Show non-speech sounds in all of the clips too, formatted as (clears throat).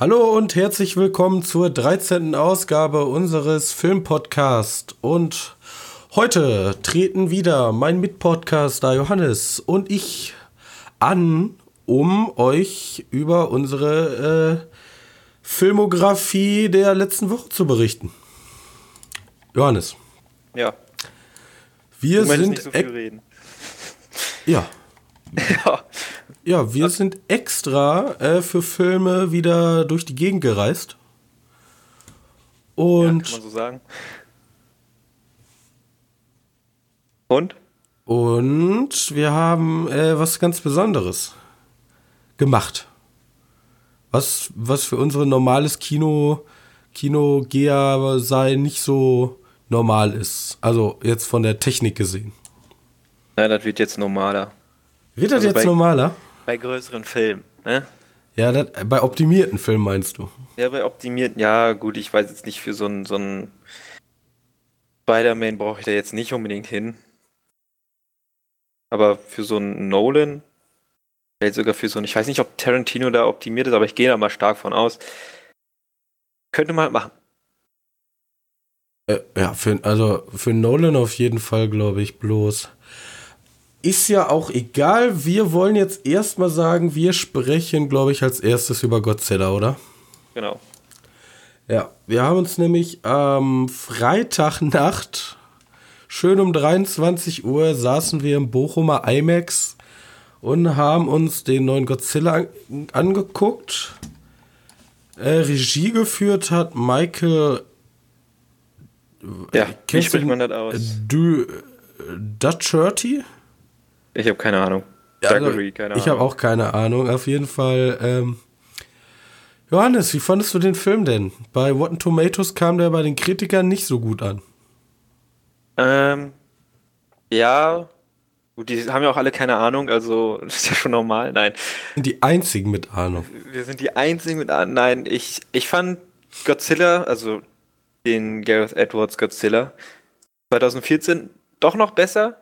Hallo und herzlich willkommen zur 13. Ausgabe unseres Filmpodcasts. Und heute treten wieder mein Mitpodcaster Johannes und ich an, um euch über unsere äh, Filmografie der letzten Woche zu berichten. Johannes. Ja. Wir sind nicht so viel reden. ja, (laughs) Ja. Ja, wir sind extra äh, für Filme wieder durch die Gegend gereist. Und Kann man so sagen. Und? Und wir haben äh, was ganz Besonderes gemacht. Was, was für unsere normales Kino, Kinogeher sein nicht so normal ist. Also jetzt von der Technik gesehen. Ja, das wird jetzt normaler. Wird das Also jetzt normaler? Bei größeren Filmen, ne? Ja, das, bei optimierten Filmen meinst du. Ja, bei optimierten, ja, gut, ich weiß jetzt nicht, für so einen so einen Spider-Man brauche ich da jetzt nicht unbedingt hin. Aber für so einen Nolan, vielleicht sogar für so einen, ich weiß nicht, ob Tarantino da optimiert ist, aber ich gehe da mal stark von aus. Könnte man halt machen. Äh, ja, für, also für Nolan auf jeden Fall, glaube ich, bloß. Ist ja auch egal. Wir wollen jetzt erstmal sagen, wir sprechen, glaube ich, als erstes über Godzilla, oder? Genau. Ja, wir haben uns nämlich am Freitagnacht, schön um 23 Uhr, saßen wir im Bochumer IMAX und haben uns den neuen Godzilla an angeguckt. Äh, Regie geführt hat Michael Ja, wie spricht man das aus? du Dutcherty? Ich habe keine Ahnung. Ja, also, keine ich habe auch keine Ahnung. Auf jeden Fall. Ähm, Johannes, wie fandest du den Film denn? Bei Rotten Tomatoes kam der bei den Kritikern nicht so gut an. Ähm, ja, gut, die haben ja auch alle keine Ahnung, also (laughs) das ist ja schon normal. Nein, Sind die einzigen mit Ahnung. wir sind die Einzigen mit Ahnung. Nein, ich, ich fand Godzilla, also den Gareth Edwards Godzilla, 2014 doch noch besser,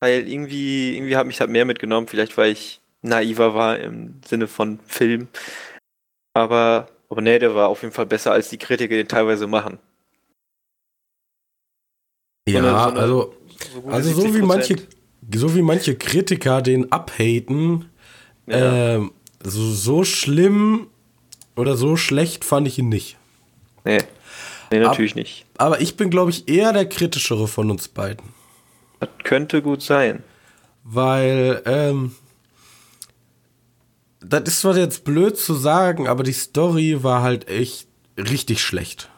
weil irgendwie, irgendwie hat mich das mehr mitgenommen, vielleicht weil ich naiver war im Sinne von Film. Aber, aber nee, der war auf jeden Fall besser, als die Kritiker den teilweise machen. Ja, eine- so eine- also, gute also so wie 70%. manche, so wie manche Kritiker den abhaten, Ja. ähm, so, so schlimm oder so schlecht fand ich ihn nicht. Nee, nee natürlich nicht. Aber ich bin, glaube ich, eher der kritischere von uns beiden. Das könnte gut sein. Weil, ähm, das ist zwar jetzt blöd zu sagen, aber die Story war halt echt richtig schlecht.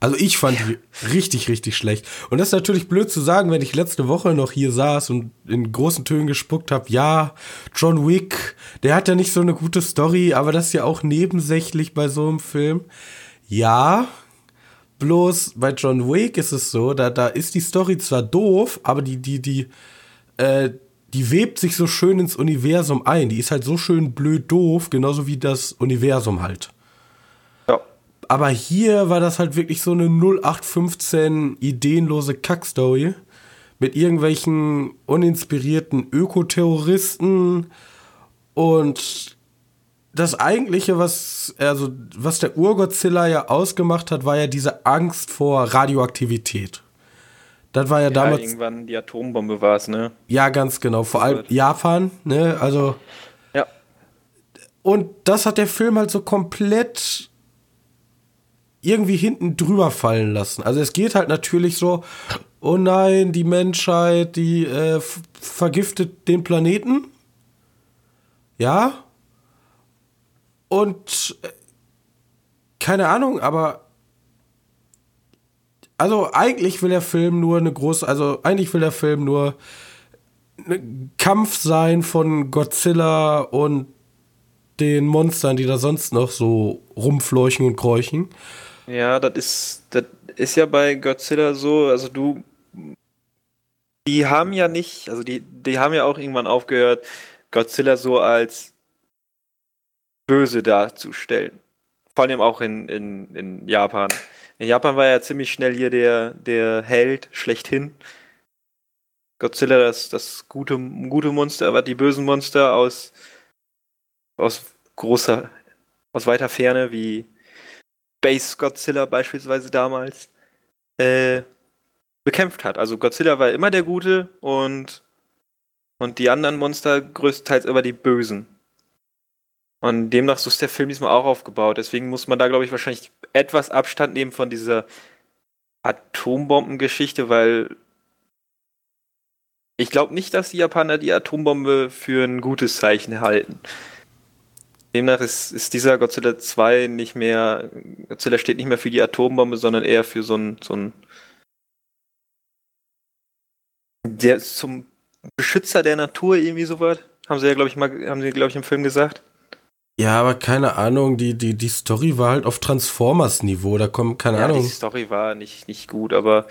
Also ich fand die richtig, richtig schlecht. Und das ist natürlich blöd zu sagen, wenn ich letzte Woche noch hier saß und in großen Tönen gespuckt habe, ja, John Wick, der hat ja nicht so eine gute Story, aber das ist ja auch nebensächlich bei so einem Film. Ja, bloß bei John Wick ist es so, da, da ist die Story zwar doof, aber die, die, die, äh, die webt sich so schön ins Universum ein. Die ist halt so schön blöd doof, genauso wie das Universum halt. Ja. Aber hier war das halt wirklich so eine 0815 ideenlose Kackstory mit irgendwelchen uninspirierten Ökoterroristen und das eigentliche, was also was der Urgodzilla ja ausgemacht hat, war ja diese Angst vor Radioaktivität. Das war ja, Ja, damals irgendwann die Atombombe war es, ne? ja ganz genau, vor allem Japan, ne? Also Ja. und das hat der Film halt so komplett irgendwie hinten drüber fallen lassen. Also es geht halt natürlich so, oh nein, die Menschheit, die äh, vergiftet den Planeten. Ja. Und äh, keine Ahnung, aber also eigentlich will der Film nur eine große, also eigentlich will der Film nur ein Kampf sein von Godzilla und den Monstern, die da sonst noch so rumfleuchen und kräuchen. Ja, das ist, das ist ja bei Godzilla so, also du, die haben ja nicht, also die, die haben ja auch irgendwann aufgehört, Godzilla so als böse darzustellen. Vor allem auch in, in, in Japan. In Japan war er ziemlich schnell hier der, der Held schlechthin. Godzilla, das, das gute, gute Monster, aber die bösen Monster aus, aus großer aus weiter Ferne, wie Base Godzilla beispielsweise damals, äh, bekämpft hat. Also Godzilla war immer der Gute und, und die anderen Monster größtenteils immer die Bösen. Und demnach so ist der Film diesmal auch aufgebaut. Deswegen muss man da, glaube ich, wahrscheinlich etwas Abstand nehmen von dieser Atombombengeschichte, weil ich glaube nicht, dass die Japaner die Atombombe für ein gutes Zeichen halten. Demnach ist, ist dieser Godzilla 2 nicht mehr, Godzilla steht nicht mehr für die Atombombe, sondern eher für so ein, so ein der zum Beschützer der Natur irgendwie so was. Haben sie ja, glaube ich, mal, haben sie, glaube ich, im Film gesagt. Ja, aber keine Ahnung, die, die, die Story war halt auf Transformers-Niveau, da kommt, keine ja, Ahnung. Die Story war nicht, nicht gut, aber,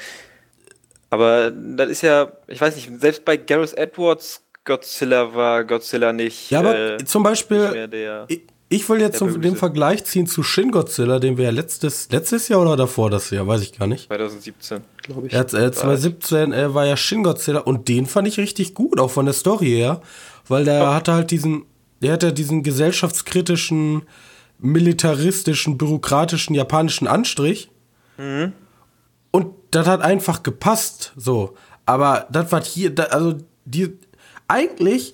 aber das ist ja, ich weiß nicht, selbst bei Gareth Edwards Godzilla war Godzilla nicht. Ja, aber äh, zum Beispiel, der, ich, ich, will jetzt zum, den Vergleich ziehen zu Shin Godzilla, den wir ja letztes, letztes Jahr oder davor das Jahr, weiß ich gar nicht. 2017, glaube ich. Ja, äh, 2017 äh, war ja Shin Godzilla und den fand ich richtig gut, auch von der Story her, weil der ja. hatte halt diesen der hat ja diesen gesellschaftskritischen, militaristischen, bürokratischen japanischen Anstrich. Mhm. Und das hat einfach gepasst, so. Aber das war hier, also die, eigentlich,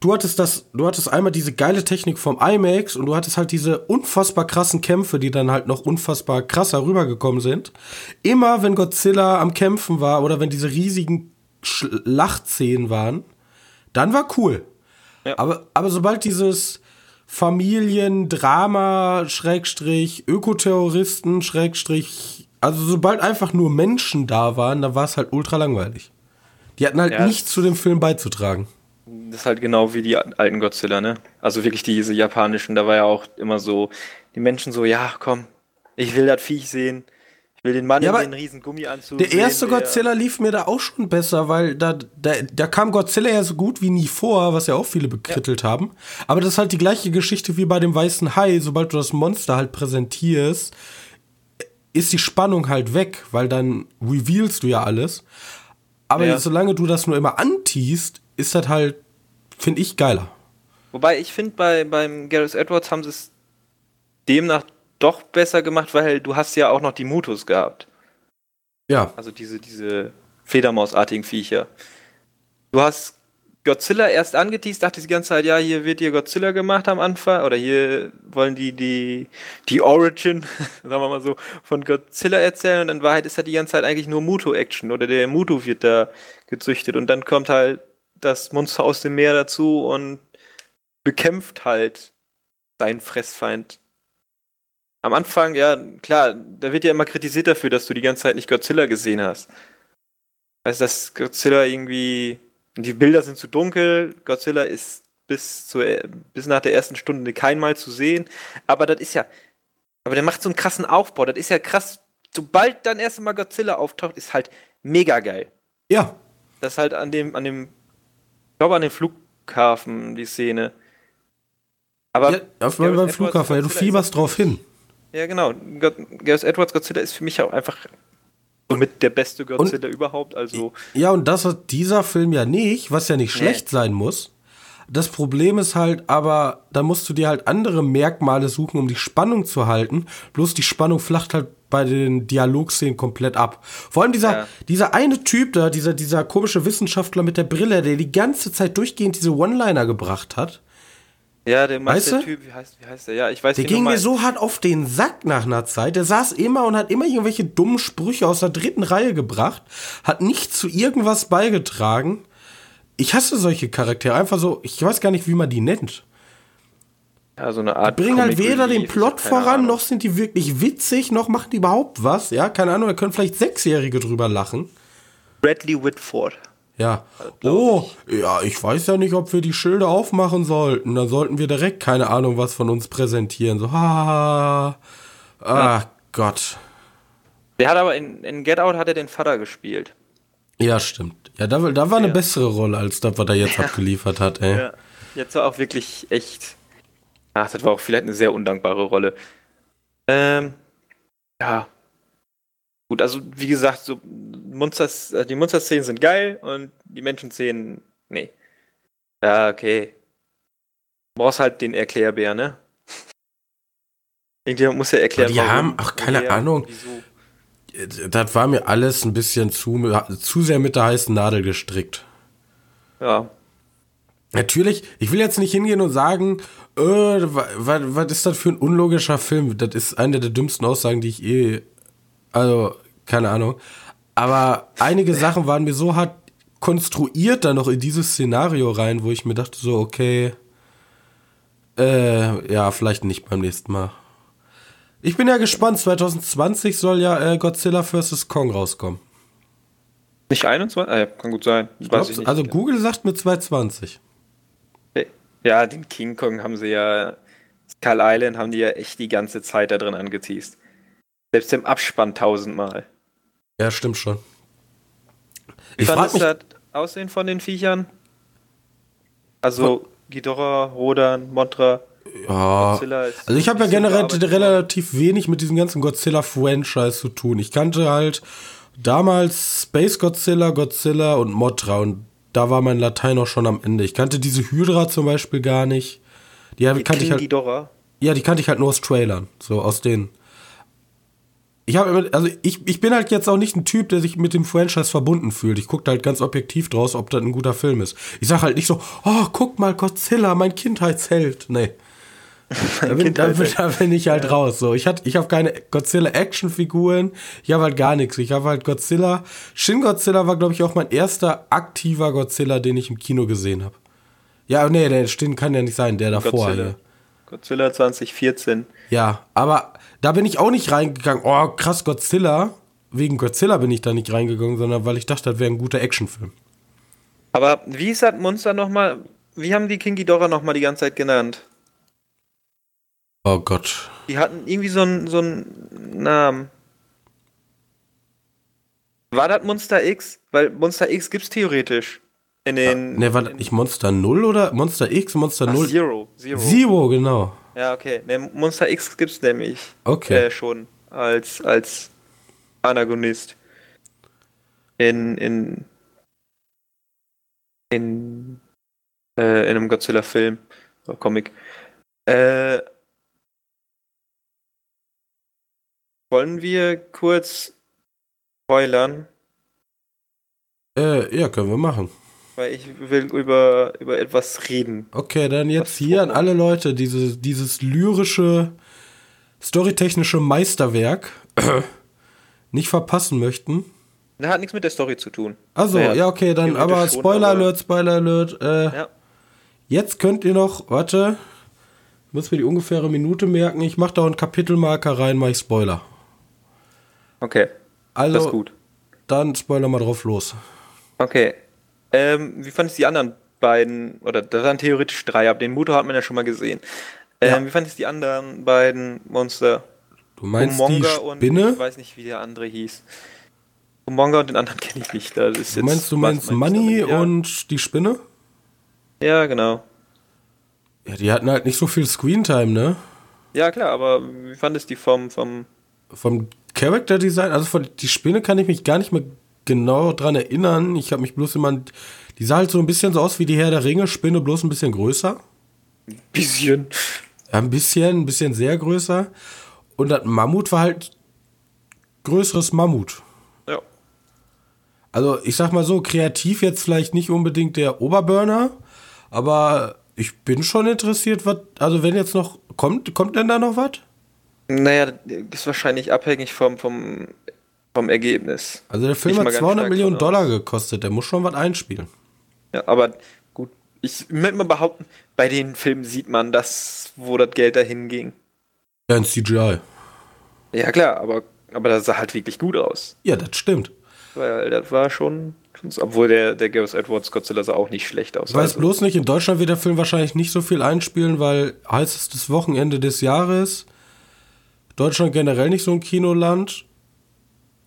du hattest das, du hattest einmal diese geile Technik vom IMAX und du hattest halt diese unfassbar krassen Kämpfe, die dann halt noch unfassbar krasser rübergekommen sind. Immer wenn Godzilla am Kämpfen war oder wenn diese riesigen Schlachtszenen waren, dann war cool. Ja. Aber, aber sobald dieses Familiendrama, Schrägstrich, Ökoterroristen, Schrägstrich, also sobald einfach nur Menschen da waren, dann war es halt ultra langweilig. Die hatten halt ja, nichts zu dem Film beizutragen. Das ist halt genau wie die alten Godzilla, ne? Also wirklich diese japanischen, da war ja auch immer so, die Menschen so, ja, komm, ich will das Viech sehen. Ich will den Mann ja, in den riesen Gummianzug. Der erste sehen, Godzilla lief mir da auch schon besser, weil da, da, da kam Godzilla ja so gut wie nie vor, was ja auch viele bekrittelt ja. haben. Aber das ist halt die gleiche Geschichte wie bei dem weißen Hai. Sobald du das Monster halt präsentierst, ist die Spannung halt weg, weil dann revealst du ja alles. Aber ja. solange du das nur immer antiest, ist das halt, finde ich, geiler. Wobei ich finde, bei, beim Gareth Edwards haben sie es demnach doch besser gemacht, weil du hast ja auch noch die Mutus gehabt. Ja. Also diese, diese Fledermausartigen Viecher. Du hast Godzilla erst angeteased, dachte die ganze Zeit, ja, hier wird hier Godzilla gemacht am Anfang, oder hier wollen die die, die Origin, (laughs) sagen wir mal so, von Godzilla erzählen, und in Wahrheit ist ja die ganze Zeit eigentlich nur Muto-Action, oder der Muto wird da gezüchtet, und dann kommt halt das Monster aus dem Meer dazu und bekämpft halt seinen Fressfeind am Anfang, ja, klar, da wird ja immer kritisiert dafür, dass du die ganze Zeit nicht Godzilla gesehen hast. Also, dass Godzilla irgendwie. Die Bilder sind zu dunkel, Godzilla ist bis, zur, bis nach der ersten Stunde kein Mal zu sehen. Aber das ist ja. Aber der macht so einen krassen Aufbau. Das ist ja krass. Sobald dann erst mal Godzilla auftaucht, ist halt mega geil. Ja. Das ist halt an dem, an dem, ich glaube an dem Flughafen, die Szene. Aber ja, auf beim Flughafen, ja, du fieberst drauf hin. Ja, genau. Gareth Edwards Godzilla ist für mich auch einfach mit der beste Godzilla und, überhaupt. Also ja, und das hat dieser Film ja nicht, was ja nicht nee. schlecht sein muss. Das Problem ist halt, aber da musst du dir halt andere Merkmale suchen, um die Spannung zu halten. Bloß die Spannung flacht halt bei den Dialogszenen komplett ab. Vor allem dieser, ja. dieser eine Typ da, dieser, dieser komische Wissenschaftler mit der Brille, der die ganze Zeit durchgehend diese One-Liner gebracht hat. Ja, der weißt der Typ, wie heißt, wie heißt der? Ja, ich weiß Der ging mir so hart auf den Sack nach einer Zeit. Der saß immer und hat immer irgendwelche dummen Sprüche aus der dritten Reihe gebracht, hat nicht zu irgendwas beigetragen. Ich hasse solche Charaktere. Einfach so, ich weiß gar nicht, wie man die nennt. Ja, so eine Art. Die bringen halt weder den Plot voran, Ahnung. noch sind die wirklich witzig, noch machen die überhaupt was. Ja, keine Ahnung, da können vielleicht Sechsjährige drüber lachen. Bradley Whitford. Ja. Oh, ich. ja, ich weiß ja nicht, ob wir die Schilder aufmachen sollten. Dann sollten wir direkt, keine Ahnung, was von uns präsentieren. So, ha, ah, ja. Gott. Der hat aber in, in Get Out hat er den Vater gespielt. Ja, stimmt. Ja, da, da war eine ja. bessere Rolle, als das, was er jetzt ja. abgeliefert hat, ey. Ja. Jetzt war auch wirklich echt. Ach, das war auch vielleicht eine sehr undankbare Rolle. Ähm, ja, Gut, also wie gesagt, so Monsters, äh, die Monster-Szenen sind geil und die Menschen-Szenen, nee. Ja, okay. Du brauchst halt den Erklärbär, ne? (laughs) Irgendjemand muss ja erklären, Die haben, ach, keine woher, Ahnung. wieso. Das war mir alles ein bisschen zu, zu sehr mit der heißen Nadel gestrickt. Ja, Natürlich, ich will jetzt nicht hingehen und sagen, äh, was, was ist das für ein unlogischer Film? Das ist eine der dümmsten Aussagen, die ich eh, also, keine Ahnung. Aber einige Sachen waren mir so hart konstruiert dann noch in dieses Szenario rein, wo ich mir dachte so, okay, äh, ja, vielleicht nicht beim nächsten Mal. Ich bin ja gespannt, 2020 soll ja äh, Godzilla vs. Kong rauskommen. nicht 21? Ah, ja, kann gut sein. Nicht. also Google sagt mit 220. Ja, den King Kong haben sie ja, Skull Island haben die ja echt die ganze Zeit da drin angeteased. Selbst im Abspann tausendmal. Ja, stimmt schon. Wie Ich fandest du das Aussehen von den Viechern? Also Ghidorah, Rodan, Mothra, ja, Godzilla also ich habe ja generell gearbeitet relativ wenig mit diesem ganzen Godzilla-Franchise zu tun. Ich kannte halt damals Space Godzilla, Godzilla und Mothra und da war mein Latein auch schon am Ende. Ich kannte diese Hydra zum Beispiel gar nicht. Die, Die kannte ich King halt, Ghidorah. ja, die kannte ich halt nur aus Trailern, so aus den. Ich habe immer, also ich, ich bin halt jetzt auch nicht ein Typ, der sich mit dem Franchise verbunden fühlt. Ich gucke halt ganz objektiv draus, ob das ein guter Film ist. Ich sag halt nicht so, oh, guck mal, Godzilla, mein Kindheitsheld. Nee. (laughs) Da bin, da, bin, da bin ich halt raus. So, ich hatte, ich habe keine Godzilla-Action-Figuren. Ich habe halt gar nichts. Ich habe halt Godzilla. Shin Godzilla war, glaube ich, auch mein erster aktiver Godzilla, den ich im Kino gesehen habe. Ja, nee, der stimmt, kann ja nicht sein, der davor. Godzilla. Hier. Godzilla 2014. Ja, aber da bin ich auch nicht reingegangen. Oh, krass, Godzilla. Wegen Godzilla bin ich da nicht reingegangen, sondern weil ich dachte, das wäre ein guter Actionfilm. Aber wie ist das Monster nochmal? Wie haben die King Ghidorah nochmal die ganze Zeit genannt? Oh Gott. Die hatten irgendwie so einen so einen Namen. War das Monster X? Weil Monster X gibt's theoretisch. In den. Ne, war das nicht Monster 0 oder Monster X? Monster Ach, 0? Zero. Zero. Zero, genau. Ja, okay. Ne, Monster X gibt's nämlich Okay. äh, schon als, als Antagonist. In, in, in, äh, in einem Godzilla-Film oder Comic. Äh, wollen wir kurz spoilern? Äh, ja, können wir machen. Weil ich will über, über etwas reden. Okay, dann jetzt Was hier an alle Leute diese, dieses lyrische, storytechnische Meisterwerk (clears throat) nicht verpassen möchten. Das hat nichts mit der Story zu tun. Also, Naja, ja, okay, dann aber schon, Spoiler aber- Alert, Spoiler Alert. Äh, Ja. Jetzt könnt ihr noch, warte, muss mir die ungefähre Minute merken. Ich mache da einen Kapitelmarker rein, mache ich Spoiler. Okay, Also, das ist gut. dann Spoiler mal drauf los. Okay. Ähm, wie fandest du die anderen beiden, oder da waren theoretisch drei, aber den Motor hat man ja schon mal gesehen. Ähm, Ja. Wie fandest du die anderen beiden Monster? Du meinst Umonga die und Spinne? ich weiß nicht, wie der andere hieß. Umonga und den anderen (laughs) kenne ich nicht. Das ist Du meinst, du meinst meinst Money damit? ja. und die Spinne? Ja, genau. Ja, die hatten halt nicht so viel Screentime, ne? Ja, klar, aber wie fandest du die vom, vom. Vom Character Design, also von die Spinne kann ich mich gar nicht mehr genau dran erinnern. Ich habe mich bloß immer. Die sah halt so ein bisschen so aus wie die Herr der Ringe, Spinne, bloß ein bisschen größer. Bisschen. Ja, ein bisschen, ein bisschen sehr größer. Und das Mammut war halt größeres Mammut. Ja. Also ich sag mal so, kreativ jetzt vielleicht nicht unbedingt der Oberburner, aber ich bin schon interessiert, was, also wenn jetzt noch, kommt, kommt denn da noch was? Naja, ist wahrscheinlich abhängig vom, vom, vom Ergebnis. Also der Film hat ganz 200 stark Millionen Dollar gekostet, der muss schon was einspielen. Ja, aber gut, ich möchte mal behaupten, bei den Filmen sieht man das, wo das Geld dahin ging. Ja, ein CGI. Ja, klar, aber, aber das sah halt wirklich gut aus. Ja, das stimmt. Weil das war schon. Obwohl der, der Gareth Edwards Godzilla sah auch nicht schlecht aus. Ich weiß Also, bloß nicht, in Deutschland wird der Film wahrscheinlich nicht so viel einspielen, weil heißestes Wochenende des Jahres. Deutschland generell nicht so ein Kinoland.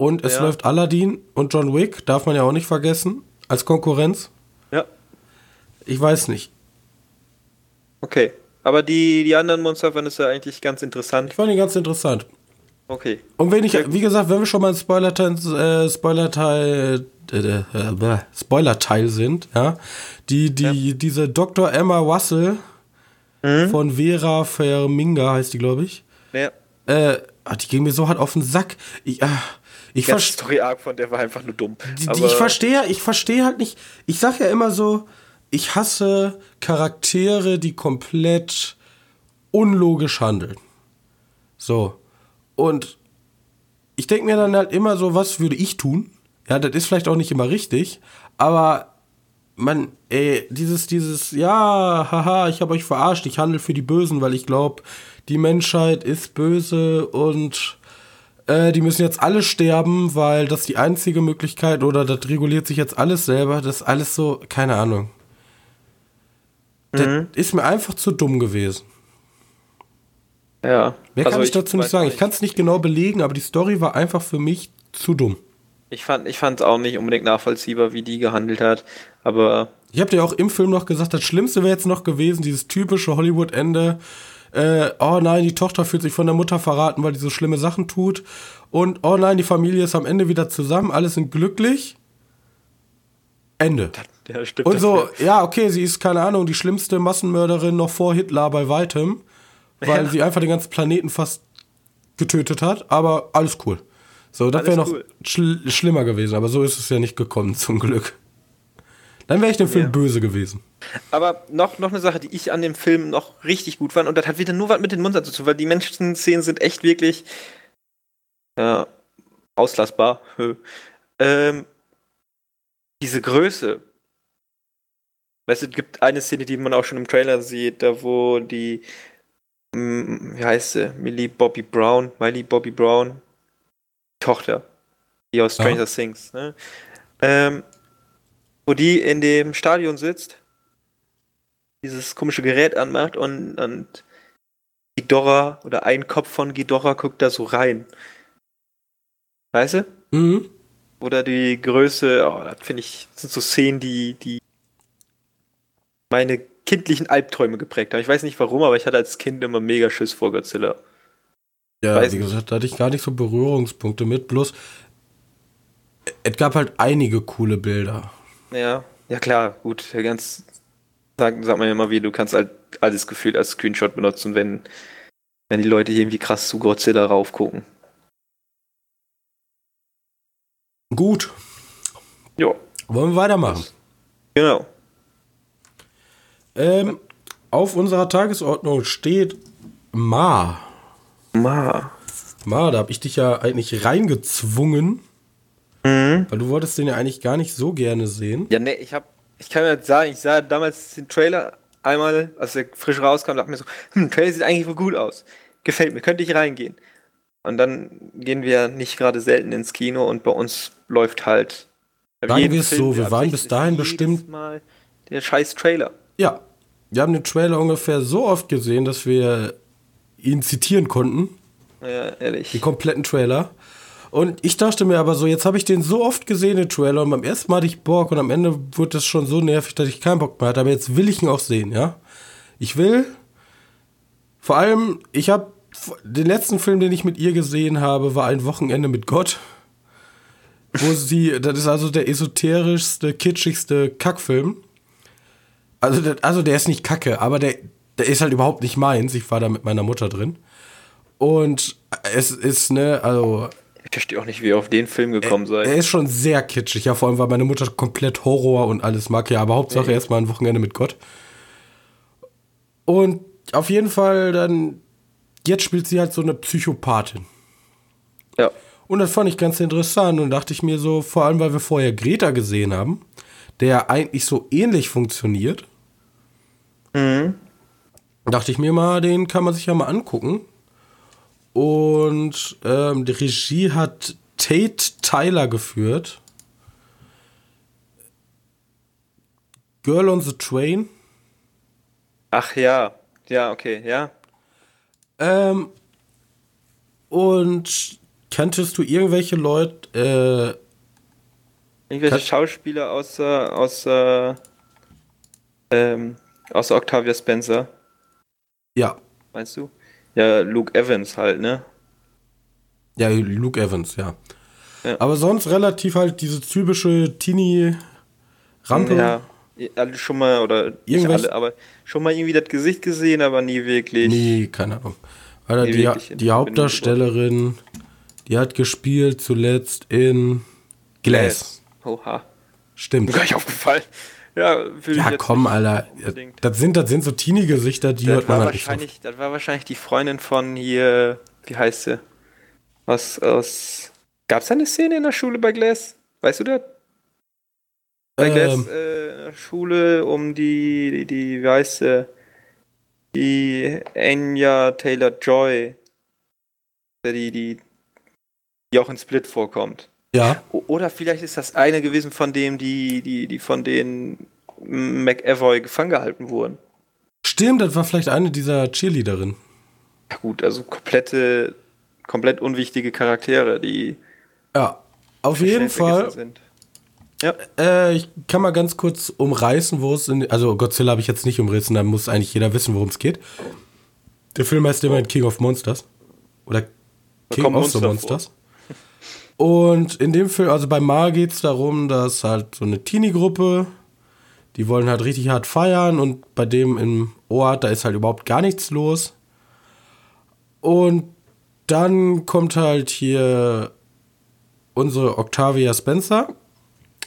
Und es Ja. läuft Aladdin und John Wick, darf man ja auch nicht vergessen, als Konkurrenz. ja, Ich weiß nicht. okay. Aber die, die anderen Monster fand es ja eigentlich ganz interessant. Ich fand ihn ganz interessant. Okay. Und wenn ich, wie gesagt, wenn wir schon mal ein Spoiler-Teil, äh, Spoiler-Teil, äh, äh, äh, Spoiler-Teil sind, ja, die, die, diese Dr. Emma Wassel Mhm. von Vera Verminga heißt die, glaube ich. Ja, äh, ah, die ging mir so hart auf den Sack. Ich, äh, ich ganze Story Arc von der war einfach nur dumm. die, die, ich verstehe, ich verstehe halt nicht. Ich sag ja immer so, ich hasse Charaktere, die komplett unlogisch handeln. So. Und ich denke mir dann halt immer so, was würde ich tun? Ja, das ist vielleicht auch nicht immer richtig, aber man, ey, dieses, dieses, ja, haha, ich habe euch verarscht, ich handle für die Bösen, weil ich glaube, die Menschheit ist böse und äh, die müssen jetzt alle sterben, weil das die einzige Möglichkeit oder das reguliert sich jetzt alles selber. Das ist alles so, keine Ahnung. Das ist mir einfach zu dumm gewesen. ja. Mehr Also kann ich dazu nicht weiß sagen. Ich kann es nicht genau belegen, aber die Story war einfach für mich zu dumm. Ich fand ich fand auch nicht unbedingt nachvollziehbar, wie die gehandelt hat. Aber Ich habe dir auch im Film noch gesagt, das Schlimmste wäre jetzt noch gewesen, dieses typische Hollywood-Ende. Äh, oh nein, die Tochter fühlt sich von der Mutter verraten, weil die so schlimme Sachen tut. Und oh nein, die Familie ist am Ende wieder zusammen, alle sind glücklich. Ende. ja, stimmt. Und so, ja, okay, sie ist, keine Ahnung, die schlimmste Massenmörderin noch vor Hitler bei weitem, weil Ja. sie einfach den ganzen Planeten fast getötet hat, aber alles cool. So, das wäre noch cool. schl schlimmer gewesen, aber so ist es ja nicht gekommen, zum Glück. Dann wäre ich dem Film Ja. böse gewesen. Aber noch, noch eine Sache, die ich an dem Film noch richtig gut fand, und das hat wieder nur was mit den Mundern zu tun, weil die Menschenszenen sind echt wirklich ja, auslassbar. (laughs) ähm, diese Größe. Weißt du, es gibt eine Szene, die man auch schon im Trailer sieht, da wo die, mm, wie heißt sie, Millie Bobby Brown, Miley Bobby Brown, Tochter, die aus Ja. Stranger Things, ne? ähm, wo die in dem Stadion sitzt dieses komische Gerät anmacht und, und Ghidorah oder ein Kopf von Ghidorah guckt da so rein. Weißt du? Mhm. Oder die Größe, oh, das finde ich, das sind so Szenen, die, die meine kindlichen Albträume geprägt haben. Ich weiß nicht warum, aber ich hatte als Kind immer mega Schiss vor Godzilla. Ja, Weiß wie nicht. gesagt, da hatte ich gar nicht so Berührungspunkte mit, bloß es gab halt einige coole Bilder. Ja, ja klar, gut, ja, ganz, sagt, sagt man ja immer wie, du kannst halt alles gefühlt als Screenshot benutzen, wenn, wenn die Leute hier irgendwie krass zu Godzilla raufgucken. Gut, Jo, wollen wir weitermachen? genau. Ähm, auf unserer Tagesordnung steht Ma. Ma. Ma, da habe ich dich ja eigentlich reingezwungen, Mhm. weil du wolltest den ja eigentlich gar nicht so gerne sehen. Ja, ne, ich hab, ich kann jetzt sagen, ich sah damals den Trailer einmal, als er frisch rauskam, dachte mir so, hm, der Trailer sieht eigentlich wohl gut aus. Gefällt mir, könnte ich reingehen. Und dann gehen wir nicht gerade selten ins Kino und bei uns läuft halt. Sagen wir es so, wir waren bis dahin bestimmt- Mal der scheiß Trailer. Ja, wir haben den Trailer ungefähr so oft gesehen, dass wir ihn zitieren konnten, Ja, ehrlich. den kompletten Trailer. Und ich dachte mir aber so, jetzt habe ich den so oft gesehen, den Trailer, und beim ersten Mal hatte ich Bock und am Ende wurde das schon so nervig, dass ich keinen Bock mehr hatte. Aber jetzt will ich ihn auch sehen, ja. Ich will, vor allem, ich habe den letzten Film, den ich mit ihr gesehen habe, war ein Wochenende mit Gott. Wo sie, das ist also der esoterischste, kitschigste Kackfilm. Also, das, also der ist nicht kacke, aber der, der ist halt überhaupt nicht meins. Ich war da mit meiner Mutter drin. Und es ist, ne, also Ich verstehe auch nicht, wie ihr auf den Film gekommen er seid. ist schon sehr kitschig, ja, vor allem, weil meine Mutter komplett Horror und alles mag, ja, aber Hauptsache erstmal ein Wochenende mit Gott. Und auf jeden Fall dann, jetzt spielt sie halt so eine Psychopathin. Ja. Und das fand ich ganz interessant und dachte ich mir so, vor allem, weil wir vorher Greta gesehen haben, der eigentlich so ähnlich funktioniert, Mhm. dachte ich mir mal, den kann man sich ja mal angucken. Und ähm, die Regie hat Tate Tyler geführt. Girl on the Train. Ach ja. Ja, okay, ja. Ähm, und kanntest du irgendwelche Leute, äh, Irgendwelche Schauspieler außer, außer, ähm, außer Octavia Spencer, ja, meinst du? Ja, Luke Evans halt, ne? ja, Luke Evans, ja. Ja. Aber sonst relativ halt diese typische Teenie-Rampe. Ja, alle schon mal, oder Irgendwelche- alle, aber schon mal irgendwie das Gesicht gesehen, aber nie wirklich. Nee, keine Ahnung. Alter, die, die Hauptdarstellerin, die hat gespielt zuletzt in Glass. Oha. Stimmt. Gar nicht aufgefallen. Ja, ja komm, Alter. Das sind, das sind so Teenie-Gesichter, die das hört man halt wahrscheinlich, nicht so. Das war wahrscheinlich die Freundin von hier, wie heißt sie? Was aus. Gab es eine Szene in der Schule bei Glass? Weißt du das? Bei ähm, Glass äh, Schule um die, die, die, wie heißt sie? Die Anya Taylor Joy. Die, die, die auch in Split vorkommt. Ja. Oder vielleicht ist das eine gewesen, von dem die, die, die von denen McAvoy gefangen gehalten wurden. Stimmt, das war vielleicht eine dieser Cheerleaderinnen. Ja gut, also komplette, komplett unwichtige Charaktere, die ja, auf jeden Fall. Sind. Ja. Äh, ich kann mal ganz kurz umreißen, wo es in. Also Godzilla habe ich jetzt nicht umrissen, da muss eigentlich jeder wissen, worum es geht. Der Film heißt immerhin King of Monsters. Oder King of Monster the Monsters. Vor. Und in dem Film, also bei Mar geht es darum, dass halt so eine Teenie-Gruppe, die wollen halt richtig hart feiern und bei dem im Ort, da ist halt überhaupt gar nichts los. Und dann kommt halt hier unsere Octavia Spencer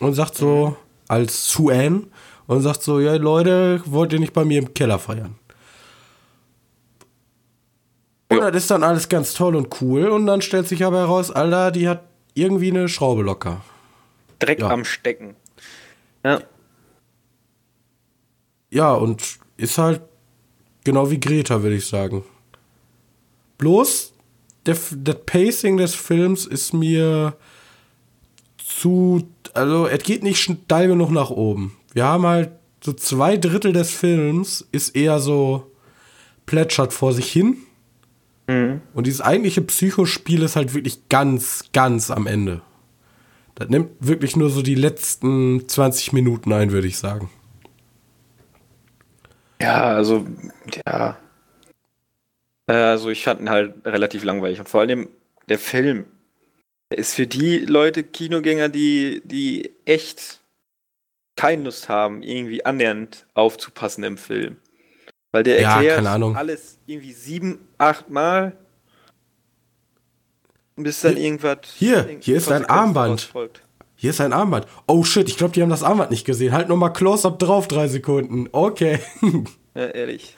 und sagt so, als Sue und sagt so, ja Leute, wollt ihr nicht bei mir im Keller feiern? Und das ist dann alles ganz toll und cool und dann stellt sich aber heraus, Alter, die hat irgendwie eine Schraube locker. Dreck ja. am Stecken. Ja. Ja, und ist halt genau wie Greta, würde ich sagen. Bloß, der, das Pacing des Films ist mir zu. Also, es geht nicht steil genug nach oben. Wir haben halt so zwei Drittel des Films ist eher so plätschert vor sich hin. Mhm. Und dieses eigentliche Psychospiel ist halt wirklich ganz, ganz am Ende. Das nimmt wirklich nur so die letzten 20 Minuten ein, würde ich sagen. Ja, also, ja. Äh, also, ich fand ihn halt relativ langweilig. Und vor allem der Film der ist für die Leute, Kinogänger, die, die echt keine Lust haben, irgendwie annähernd aufzupassen im Film. Weil der erklärt ja, alles irgendwie sieben, acht Mal. Bis dann hier, irgendwas. Hier, hier ist ein Armband. Hier ist ein Armband. Oh shit, ich glaube, die haben das Armband nicht gesehen. Halt nochmal Close-Up drauf, drei Sekunden. Okay. (laughs) ja, ehrlich.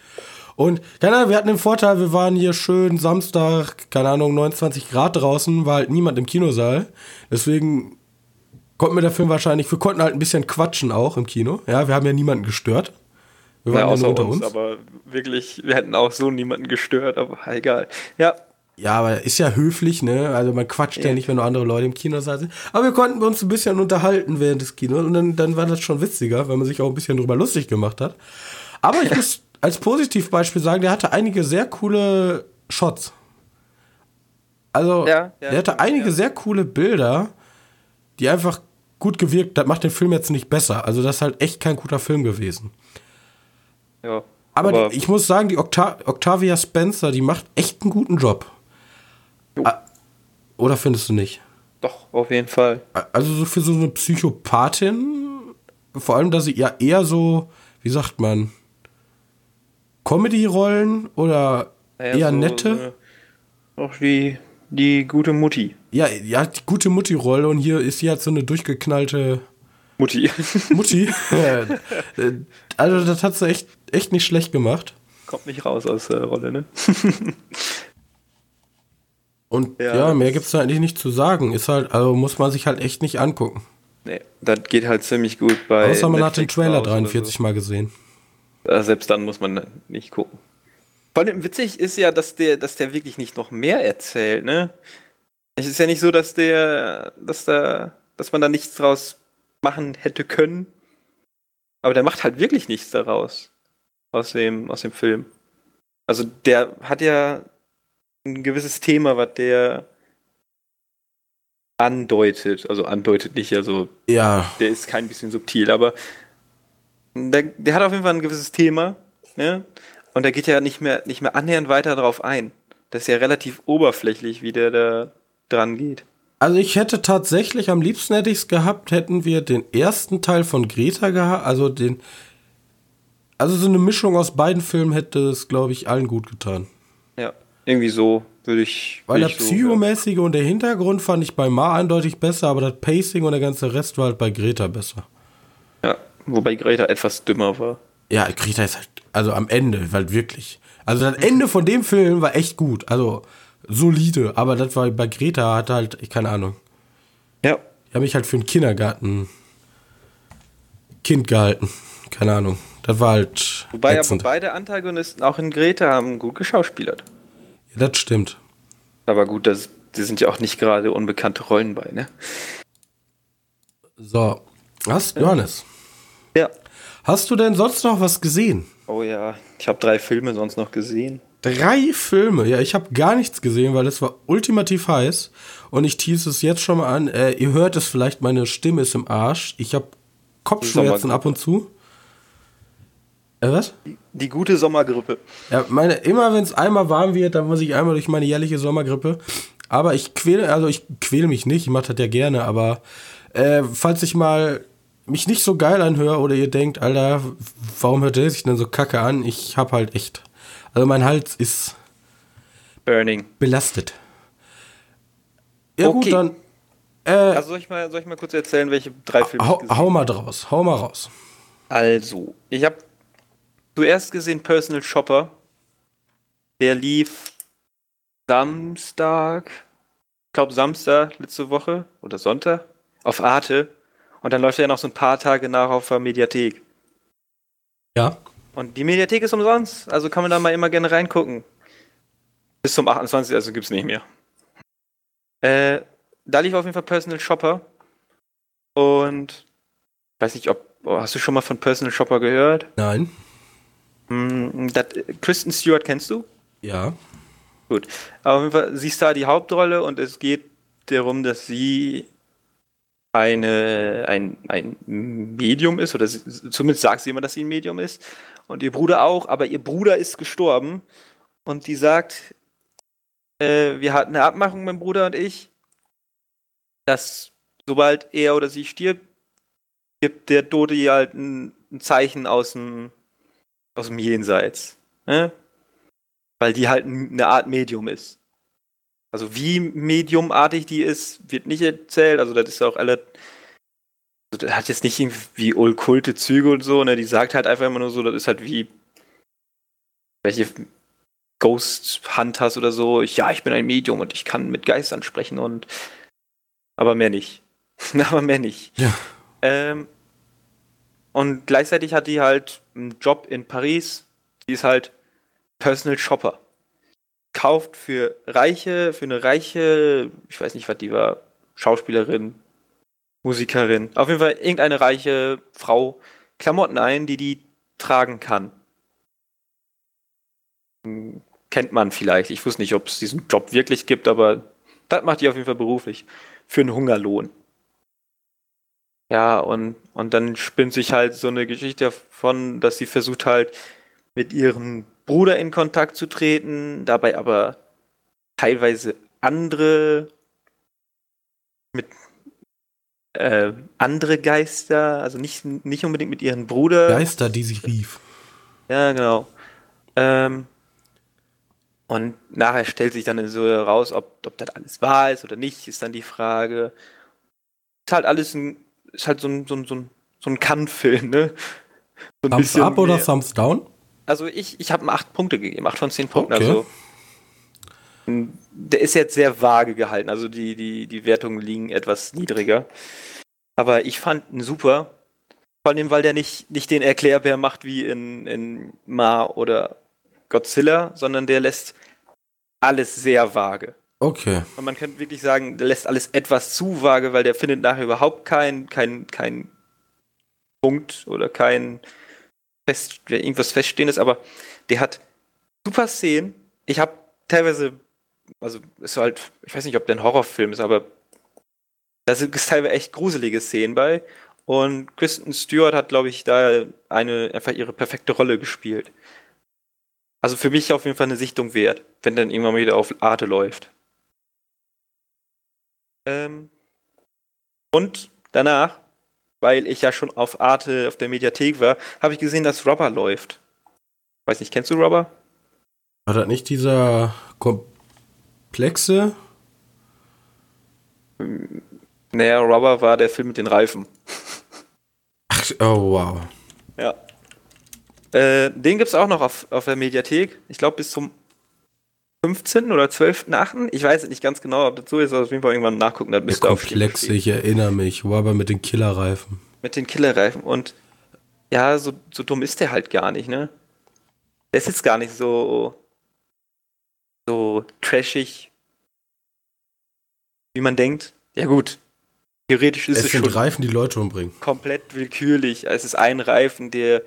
Und, keine Ahnung, wir hatten den Vorteil, wir waren hier schön Samstag, keine Ahnung, 29 Grad draußen, war halt niemand im Kinosaal. Deswegen konnten wir der Film wahrscheinlich, wir konnten halt ein bisschen quatschen auch im Kino. Ja, wir haben ja niemanden gestört. Wir waren ja, außer unter uns, uns, aber wirklich, wir hätten auch so niemanden gestört, aber egal. Ja. Ja, aber ist ja höflich, ne? Also man quatscht ja, ja nicht, wenn nur andere Leute im Kinosaal sind. Aber wir konnten uns ein bisschen unterhalten während des Kinos und dann, dann war das schon witziger, weil man sich auch ein bisschen drüber lustig gemacht hat. Aber ich (laughs) muss als Positivbeispiel sagen, der hatte einige sehr coole Shots. Also, ja, ja, der hatte einige sehr coole Bilder, die einfach gut gewirkt. Das macht den Film jetzt nicht besser. Also, das ist halt echt kein guter Film gewesen. Ja. Aber, aber die, ich muss sagen, die Octa Octavia Spencer, die macht echt einen guten Job. Jo. Ah, oder findest du nicht? Doch, auf jeden Fall. Also so für so eine Psychopathin, vor allem, dass sie ja eher so, wie sagt man, Comedy-Rollen oder naja, eher so, nette? So auch wie die gute Mutti. Ja, ja, die gute Mutti-Rolle und hier ist sie halt so eine durchgeknallte Mutti. Mutti. (laughs) also das hat sie echt, echt nicht schlecht gemacht. Kommt nicht raus aus der Rolle, ne? (laughs) und ja, ja mehr gibt es eigentlich nicht zu sagen. Ist halt, also muss man sich halt echt nicht angucken. Nee, das geht halt ziemlich gut bei. Außer man Netflix hat den Trailer 43 so. Mal gesehen. Äh, selbst dann muss man nicht gucken. Vor allem witzig ist ja, dass der, dass der wirklich nicht noch mehr erzählt, ne? Es ist ja nicht so, dass der, dass da, dass man da nichts draus machen hätte können. Aber der macht halt wirklich nichts daraus. Aus dem, aus dem Film. Also der hat ja ein gewisses Thema, was der andeutet. Also andeutet nicht, also ja. der ist kein bisschen subtil, aber der, der hat auf jeden Fall ein gewisses Thema, ne? Und der geht ja nicht mehr, nicht mehr annähernd weiter darauf ein. Das ist ja relativ oberflächlich, wie der da dran geht. Also ich hätte tatsächlich am liebsten hätte ich es gehabt, hätten wir den ersten Teil von Greta gehabt, also den, also so eine Mischung aus beiden Filmen hätte es, glaube ich, allen gut getan. Ja. irgendwie so würde ich. Weil der so, Psychomäßige und der Hintergrund fand ich bei Ma eindeutig besser, aber das Pacing und der ganze Rest war halt bei Greta besser. Ja, wobei Greta etwas dümmer war. Ja, Greta ist halt, also am Ende, halt wirklich. Also das Ende von dem Film war echt gut, also solide, aber das war bei Greta hat halt, ich keine Ahnung. Ja. Ich habe mich halt für einen Kindergarten Kind gehalten. Keine Ahnung. Das war halt. Wobei aber ätzend. beide Antagonisten auch in Greta haben gut geschauspielert. Ja, das stimmt. Aber gut, das, die sind ja auch nicht gerade unbekannte Rollen bei, ne? So. Hast, Johannes, Ja. hast du denn sonst noch was gesehen? Oh ja, ich habe drei Filme sonst noch gesehen. Drei Filme. Ja, ich habe gar nichts gesehen, weil es war ultimativ heiß. Und ich tease es jetzt schon mal an. Äh, ihr hört es vielleicht, meine Stimme ist im Arsch. Ich habe Kopfschmerzen ab und zu. Äh, was? Die gute Sommergrippe. Ja, meine, immer wenn es einmal warm wird, dann muss ich einmal durch meine jährliche Sommergrippe. Aber ich quäle, also ich quäle mich nicht, ich mache das ja gerne, aber äh, falls ich mal mich nicht so geil anhöre oder ihr denkt, Alter, warum hört der sich denn so kacke an? Ich hab halt echt. Also mein Hals ist Burning. belastet. Ja Okay. gut, dann äh, Also soll ich mal, soll ich mal kurz erzählen, welche drei Filme ich hau, gesehen hau mal draus, hau mal raus. Also, ich habe zuerst gesehen Personal Shopper. Der lief Samstag, ich glaube Samstag letzte Woche oder Sonntag auf Arte. Und dann läuft er ja noch so ein paar Tage nach auf der Mediathek. Ja. Und die Mediathek ist umsonst, also kann man da mal immer gerne reingucken. Bis zum 28. also gibt's nicht mehr. Äh, da lief auf jeden Fall Personal Shopper. Und ich weiß nicht, ob. oh, Hast du schon mal von Personal Shopper gehört? Nein. Hm, das, Kristen Stewart kennst du? Ja. Gut. Aber auf jeden Fall, sie ist da die Hauptrolle und es geht darum, dass sie eine, ein, ein Medium ist, oder sie, zumindest sagt sie immer, dass sie ein Medium ist. Und ihr Bruder auch, aber ihr Bruder ist gestorben. Und die sagt, äh, wir hatten eine Abmachung, mein Bruder und ich, dass sobald er oder sie stirbt, gibt der Tote ihr halt ein, ein Zeichen aus dem, aus dem Jenseits. Ne? Weil die halt eine Art Medium ist. Also wie mediumartig die ist, wird nicht erzählt. Also das ist auch alle. Also hat jetzt nicht irgendwie okkulte Züge und so, ne? Die sagt halt einfach immer nur so, das ist halt wie welche Ghost Hunters oder so. Ich, ja, ich bin ein Medium und ich kann mit Geistern sprechen und aber mehr nicht. (laughs) aber mehr nicht. Ja. Ähm, und gleichzeitig hat die halt einen Job in Paris. Die ist halt Personal Shopper. Kauft für reiche, für eine reiche, ich weiß nicht, was die war, Schauspielerin, Musikerin, auf jeden Fall irgendeine reiche Frau Klamotten ein, die die tragen kann. Kennt man vielleicht. Ich wusste nicht, ob es diesen Job wirklich gibt, aber das macht die auf jeden Fall beruflich. Für einen Hungerlohn. Ja, und, und dann spinnt sich halt so eine Geschichte davon, dass sie versucht halt mit ihrem Bruder in Kontakt zu treten, dabei aber teilweise andere mit äh, andere Geister, also nicht, nicht unbedingt mit ihrem Bruder. Geister, die sie rief. Ja, genau. Ähm, und nachher stellt sich dann so heraus, ob, ob das alles wahr ist oder nicht, ist dann die Frage. Ist halt alles ein, ist halt so ein, so ein, so ein, so ein Kann-Film, ne? So Thumbs up oder Thumbs down? Also ich, ich habe ihm 8 Punkte gegeben, 8 von 10 Punkten. Okay. Also der ist jetzt sehr vage gehalten, also die, die, die Wertungen liegen etwas niedriger. Aber ich fand ihn super. Vor allem, weil der nicht, nicht den Erklärbär macht wie in, in Ma oder Godzilla, sondern der lässt alles sehr vage. Okay. Und man könnte wirklich sagen, der lässt alles etwas zu vage, weil der findet nachher überhaupt keinen kein, kein Punkt oder kein fest, irgendwas Feststehendes, aber der hat super Szenen. Ich habe teilweise, also ist halt, ich weiß nicht, ob der ein Horrorfilm ist, aber da sind teilweise echt gruselige Szenen bei. Und Kristen Stewart hat, glaube ich, da eine einfach ihre perfekte Rolle gespielt. Also für mich auf jeden Fall eine Sichtung wert, wenn dann irgendwann mal wieder auf Arte läuft. Ähm, und danach, weil ich ja schon auf Arte auf der Mediathek war, habe ich gesehen, dass Rubber läuft. Weiß nicht, kennst du Rubber? War das nicht dieser komplexe? Naja, Rubber war der Film mit den Reifen. Ach, oh wow. Ja. Äh, den gibt es auch noch auf, auf der Mediathek. Ich glaube bis zum 15. oder 12.8. Ich weiß nicht ganz genau, ob das so ist, aber auf jeden Fall irgendwann nachgucken. Das müsste komplex, ich erinnere mich. Rubber mit den Killerreifen. Mit den Killerreifen. Und ja, so, so dumm ist der halt gar nicht, ne? Der ist jetzt gar nicht so, so trashig, wie man denkt. Ja gut, theoretisch ist es, es sind schon Reifen, die Leute umbringen. Komplett willkürlich. Es ist ein Reifen, der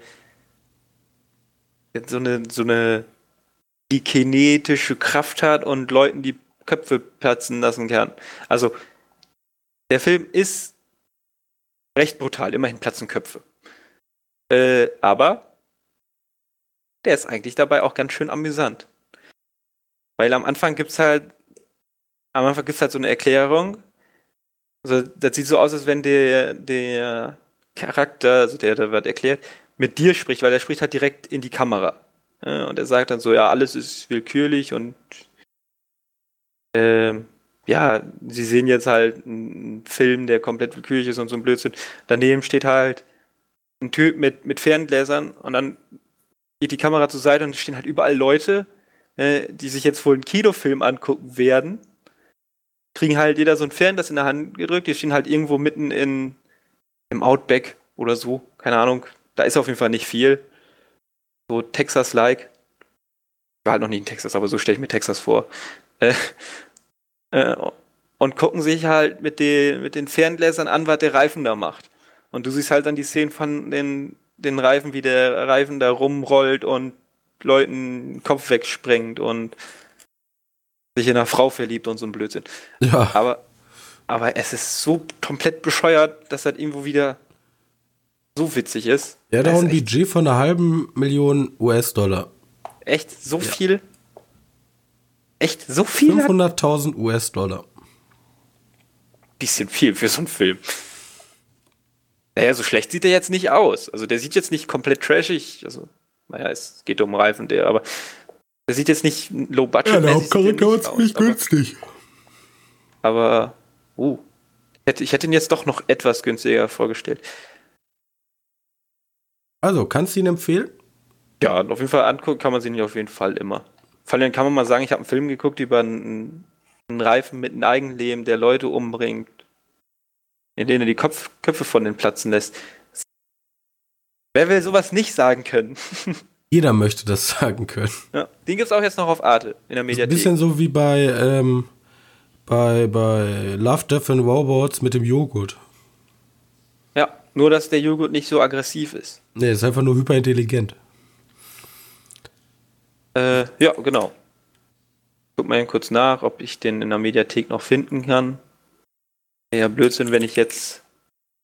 so eine, so eine die kinetische Kraft hat und Leuten die Köpfe platzen lassen kann. Also der Film ist recht brutal, immerhin platzen Köpfe. Äh, aber der ist eigentlich dabei auch ganz schön amüsant. Weil am Anfang gibt's halt, am Anfang gibt's halt so eine Erklärung. Also, das sieht so aus, als wenn der, der Charakter, also der, der wird erklärt, mit dir spricht, weil er spricht halt direkt in die Kamera. Und er sagt dann so, ja, alles ist willkürlich und ähm, ja, sie sehen jetzt halt einen Film, der komplett willkürlich ist und so ein Blödsinn. Daneben steht halt ein Typ mit, mit Ferngläsern und dann geht die Kamera zur Seite und stehen halt überall Leute, äh, die sich jetzt wohl einen Kinofilm angucken werden. Kriegen halt jeder so ein Fernglas in der Hand gedrückt, die stehen halt irgendwo mitten in, im Outback oder so, keine Ahnung. Da ist auf jeden Fall nicht viel. So Texas-like. War halt noch nie in Texas, aber so stelle ich mir Texas vor. Äh, (laughs) äh, und gucken sich halt mit den, mit den Ferngläsern an, was der Reifen da macht. Und du siehst halt dann die Szenen von den, den Reifen, wie der Reifen da rumrollt und Leuten den Kopf wegsprengt und sich in einer Frau verliebt und so ein Blödsinn. Ja. Aber, aber es ist so komplett bescheuert, dass das irgendwo wieder so witzig ist. Ja, da ein Budget von einer halben Million US-Dollar. Echt? So ja. viel? Echt? So viel? 500.000 US-Dollar. Bisschen viel für so einen Film. Naja, so schlecht sieht er jetzt nicht aus. Also der sieht jetzt nicht komplett trashig. Also, naja, es geht um Reifen, der, aber der sieht jetzt nicht low budget Ja, der Hauptcharakter war ziemlich günstig. Aber, uh, ich hätte, ihn jetzt doch noch etwas günstiger vorgestellt. Also, kannst du ihn empfehlen? Ja, auf jeden Fall angucken kann man sich auf jeden Fall immer. Vor allem kann man mal sagen, ich habe einen Film geguckt über einen, einen Reifen mit einem Eigenleben, der Leute umbringt, in denen er die Kopf, Köpfe von den platzen lässt. Wer will sowas nicht sagen können? (laughs) Jeder möchte das sagen können. Ja, den gibt es auch jetzt noch auf Arte in der Mediathek. Ein bisschen so wie bei, ähm, bei, bei Love, Death and Robots mit dem Joghurt. Ja, nur dass der Joghurt nicht so aggressiv ist. Nee, ist einfach nur hyperintelligent. Äh, ja, genau. Guck mal kurz nach, ob ich den in der Mediathek noch finden kann. Ja, Blödsinn, wenn ich jetzt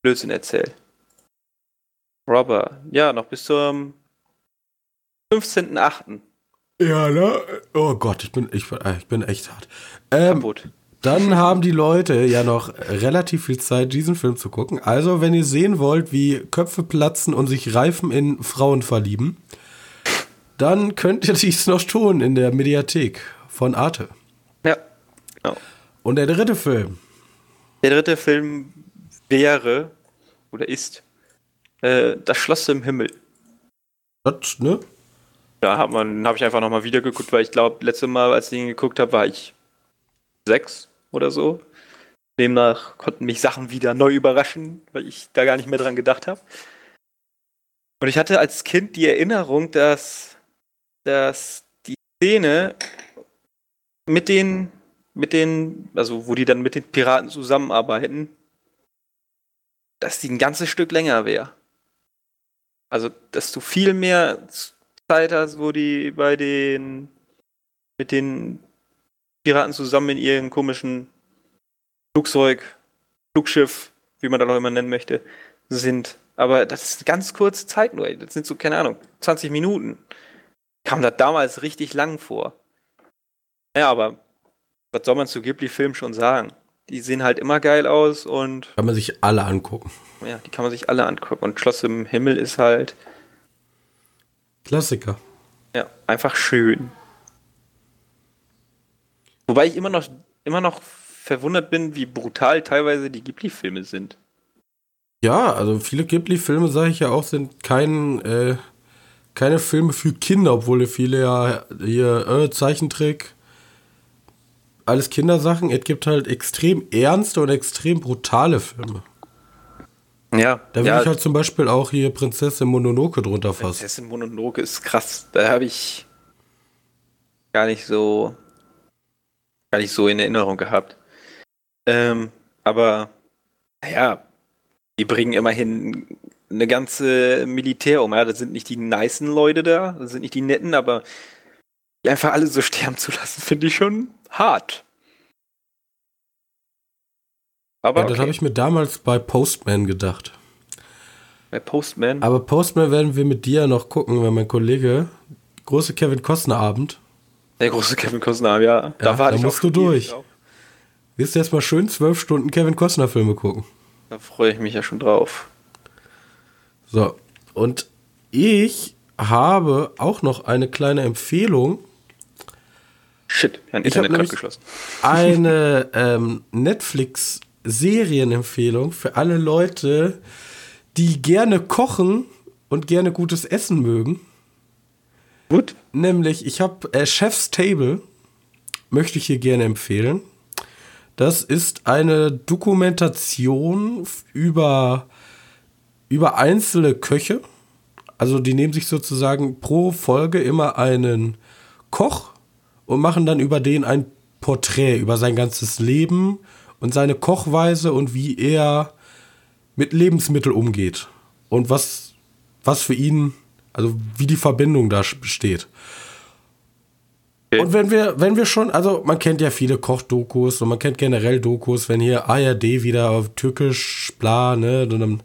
Blödsinn erzähle. Robber, ja, noch bis zum 15.8. Ja, ne? Oh Gott, ich bin, ich, äh, ich bin echt hart. Ähm, Kaputt. Dann haben die Leute ja noch relativ viel Zeit, diesen Film zu gucken. Also, wenn ihr sehen wollt, wie Köpfe platzen und sich Reifen in Frauen verlieben, dann könnt ihr (laughs) dies noch tun in der Mediathek von Arte. Ja, genau. Und der dritte Film. Der dritte Film wäre oder ist äh, Das Schloss im Himmel. Das, ne? Da hat man, habe ich einfach nochmal wieder geguckt, weil ich glaube, letzte Mal, als ich ihn geguckt habe, war ich sechs oder so. Demnach konnten mich Sachen wieder neu überraschen, weil ich da gar nicht mehr dran gedacht habe. Und ich hatte als Kind die Erinnerung, dass, dass die Szene mit den, mit den, also wo die dann mit den Piraten zusammenarbeiten, dass die ein ganzes Stück länger wäre. Also, dass du viel mehr Zeit hast, wo die bei den mit den Piraten zusammen in ihrem komischen Flugzeug, Flugschiff, wie man das auch immer nennen möchte, sind. Aber das ist eine ganz kurze Zeit nur. Das sind so, keine Ahnung, 20 Minuten. Kam das damals richtig lang vor. Ja, aber was soll man zu Ghibli-Filmen schon sagen? Die sehen halt immer geil aus und. Kann man sich alle angucken. Ja, die kann man sich alle angucken. Und Schloss im Himmel ist halt. Klassiker. Ja, einfach schön. Wobei ich immer noch, immer noch verwundert bin, wie brutal teilweise die Ghibli-Filme sind. Ja, also viele Ghibli-Filme, sage ich ja auch, sind kein, äh, keine Filme für Kinder, obwohl viele ja hier äh, Zeichentrick, alles Kindersachen. Es gibt halt extrem ernste und extrem brutale Filme. Ja. Da will ja, ich halt zum Beispiel auch hier Prinzessin Mononoke drunter fassen. Prinzessin Mononoke ist krass. Da habe ich gar nicht so gar nicht so in Erinnerung gehabt. Ähm, aber naja, die bringen immerhin eine ganze Militär um. Ja, das sind nicht die nicen Leute da, das sind nicht die netten, aber die einfach alle so sterben zu lassen, finde ich schon hart. Aber Ja, das okay. habe ich mir damals bei Postman gedacht. bei Postman. Aber Postman werden wir mit dir noch gucken, weil mein Kollege, große Kevin Costner Abend, Der große Kevin Costner, ja. Da, war da ich musst du durch. drauf. wirst du erstmal schön zwölf Stunden Kevin Costner Filme gucken. Da freue ich mich ja schon drauf. So, und ich habe auch noch eine kleine Empfehlung. Shit, mein Internet gerade geschlossen. Eine (laughs) ähm, Netflix-Serienempfehlung für alle Leute, die gerne kochen und gerne gutes Essen mögen. Gut. Nämlich, ich habe äh, Chef's Table, möchte ich hier gerne empfehlen. Das ist eine Dokumentation über, über einzelne Köche. Also die nehmen sich sozusagen pro Folge immer einen Koch und machen dann über den ein Porträt über sein ganzes Leben und seine Kochweise und wie er mit Lebensmitteln umgeht und was, was für ihn, also wie die Verbindung da besteht. Und wenn wir, wenn wir schon, also man kennt ja viele Kochdokus und man kennt generell Dokus, wenn hier ARD wieder auf Türkisch, bla, ne, und dann,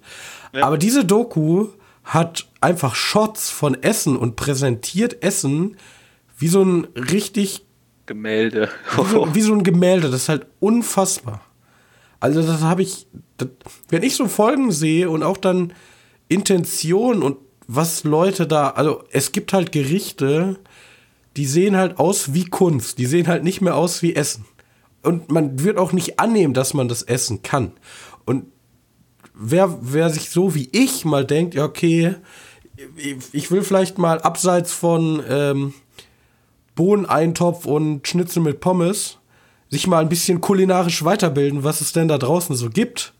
Ja. aber diese Doku hat einfach Shots von Essen und präsentiert Essen wie so ein richtig Gemälde. wie so, wie so ein Gemälde, das ist halt unfassbar. Also das habe ich, das, wenn ich so Folgen sehe und auch dann Intention und was Leute da, also es gibt halt Gerichte, die sehen halt aus wie Kunst, die sehen halt nicht mehr aus wie Essen. Und man wird auch nicht annehmen, dass man das essen kann. Und wer, wer sich so wie ich mal denkt, ja, okay, ich, ich will vielleicht mal abseits von ähm, Bohneneintopf und Schnitzel mit Pommes sich mal ein bisschen kulinarisch weiterbilden, was es denn da draußen so gibt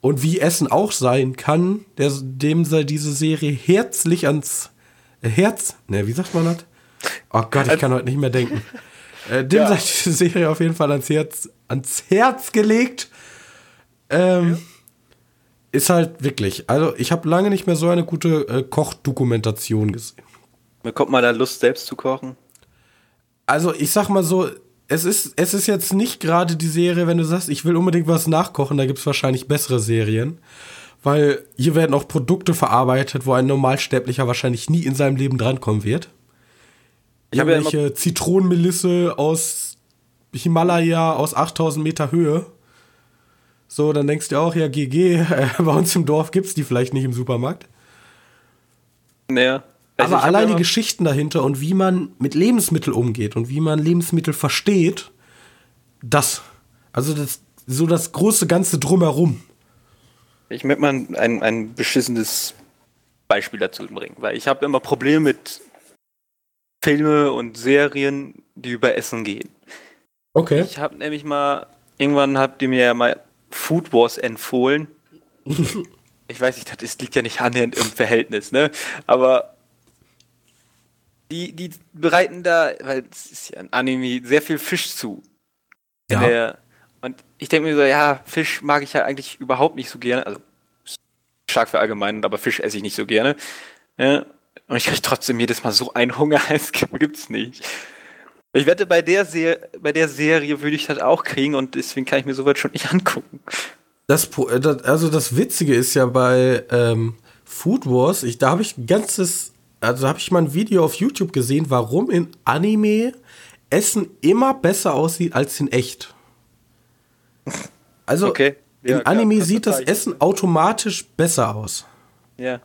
und wie Essen auch sein kann, der, dem sei diese Serie herzlich ans äh, Herz, ne, wie sagt man das? Oh Gott, ich kann heute nicht mehr denken. (laughs) Äh, dem Ja. sei diese Serie auf jeden Fall ans Herz, ans Herz gelegt. Ähm, Ist halt wirklich, also ich habe lange nicht mehr so eine gute äh, Kochdokumentation gesehen. Bekommt man da Lust, selbst zu kochen? Also ich sag mal so, es ist, es ist jetzt nicht gerade die Serie, wenn du sagst, ich will unbedingt was nachkochen, da gibt es wahrscheinlich bessere Serien. Weil hier werden auch Produkte verarbeitet, wo ein Normalsterblicher wahrscheinlich nie in seinem Leben drankommen wird. Ich habe ja Irgendwelche Zitronenmelisse aus Himalaya aus 8000 Meter Höhe. So, dann denkst du auch, ja, GG, äh, (laughs) bei uns im Dorf gibt's die vielleicht nicht im Supermarkt. Naja. Also Aber allein die Geschichten dahinter und wie man mit Lebensmitteln umgeht und wie man Lebensmittel versteht, das. Also das, so das große Ganze drumherum. Ich möchte mal ein, ein beschissenes Beispiel dazu bringen, weil ich habe immer Probleme mit Filme und Serien, die über Essen gehen. Okay. Ich habe nämlich mal, irgendwann habt ihr mir ja mal Food Wars empfohlen. (laughs) ich weiß nicht, das liegt ja nicht annähernd im Verhältnis, ne? Aber die, die bereiten da, weil es ist ja ein Anime, sehr viel Fisch zu. Ja. der, und ich denke mir so, ja, Fisch mag ich ja eigentlich überhaupt nicht so gerne. Also stark verallgemeinert, aber Fisch esse ich nicht so gerne. Ja, und ich kriege trotzdem jedes Mal so einen Hunger, (laughs) gibt- gibt's nicht. Ich wette, bei der, Se bei der Serie würde ich das auch kriegen und deswegen kann ich mir sowas schon nicht angucken. Äh, das, also das Witzige ist ja bei ähm, Food Wars, ich, da habe ich ein ganzes, also habe ich mal ein Video auf YouTube gesehen, warum in Anime Essen immer besser aussieht als in echt. Also Okay. Ja, klar, Anime du sieht das zeichnen. Essen automatisch besser aus. Ja.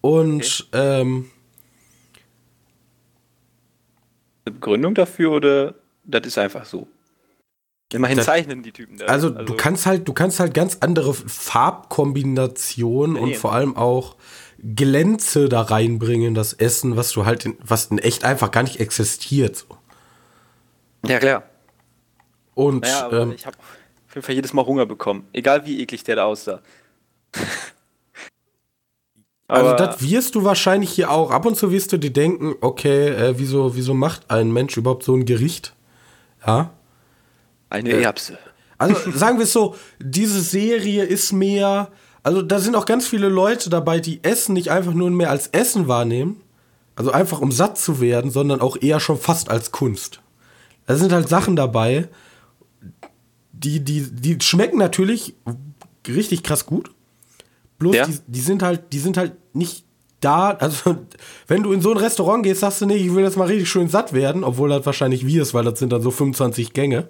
Und ähm, Eine Begründung dafür oder das ist einfach so? Immerhin Das- zeichnen die Typen da. Also, du kannst halt, du kannst halt ganz andere Farbkombinationen und vor allem auch Glänze da reinbringen, in das Essen, was du halt, in, was in echt einfach gar nicht existiert. so. Ja, klar. Und Naja, aber ähm, ich habe auf jeden Fall jedes Mal Hunger bekommen. Egal wie eklig der da aussah. (laughs) also Aber- das wirst du wahrscheinlich hier auch. Ab und zu wirst du dir denken, okay, äh, wieso, wieso macht ein Mensch überhaupt so ein Gericht? Ja. Eine Äh, Erbse. Also sagen wir es so, diese Serie ist mehr, also da sind auch ganz viele Leute dabei, die Essen nicht einfach nur mehr als Essen wahrnehmen, also einfach um satt zu werden, sondern auch eher schon fast als Kunst. Da sind halt Sachen dabei, die, die, die schmecken natürlich richtig krass gut. Bloß Ja. die, die sind halt, die sind halt nicht da, also (laughs) wenn du in so ein Restaurant gehst, sagst du nicht, ich will jetzt mal richtig schön satt werden, obwohl das wahrscheinlich wir ist, weil das sind dann so 25 Gänge.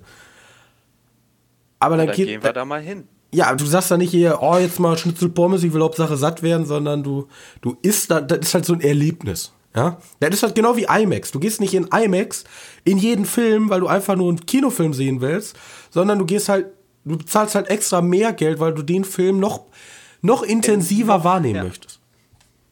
Aber dann, Dann geht, gehen wir da mal hin. Ja, du sagst da nicht hier, oh, jetzt mal Schnitzel Pommes, ich will Hauptsache satt werden, sondern du, du isst da, das ist halt so ein Erlebnis. Ja, das ist halt genau wie IMAX. Du gehst nicht in IMAX in jeden Film, weil du einfach nur einen Kinofilm sehen willst, sondern du gehst halt, du bezahlst halt extra mehr Geld, weil du den Film noch, noch intensiver wahrnehmen ja. möchtest.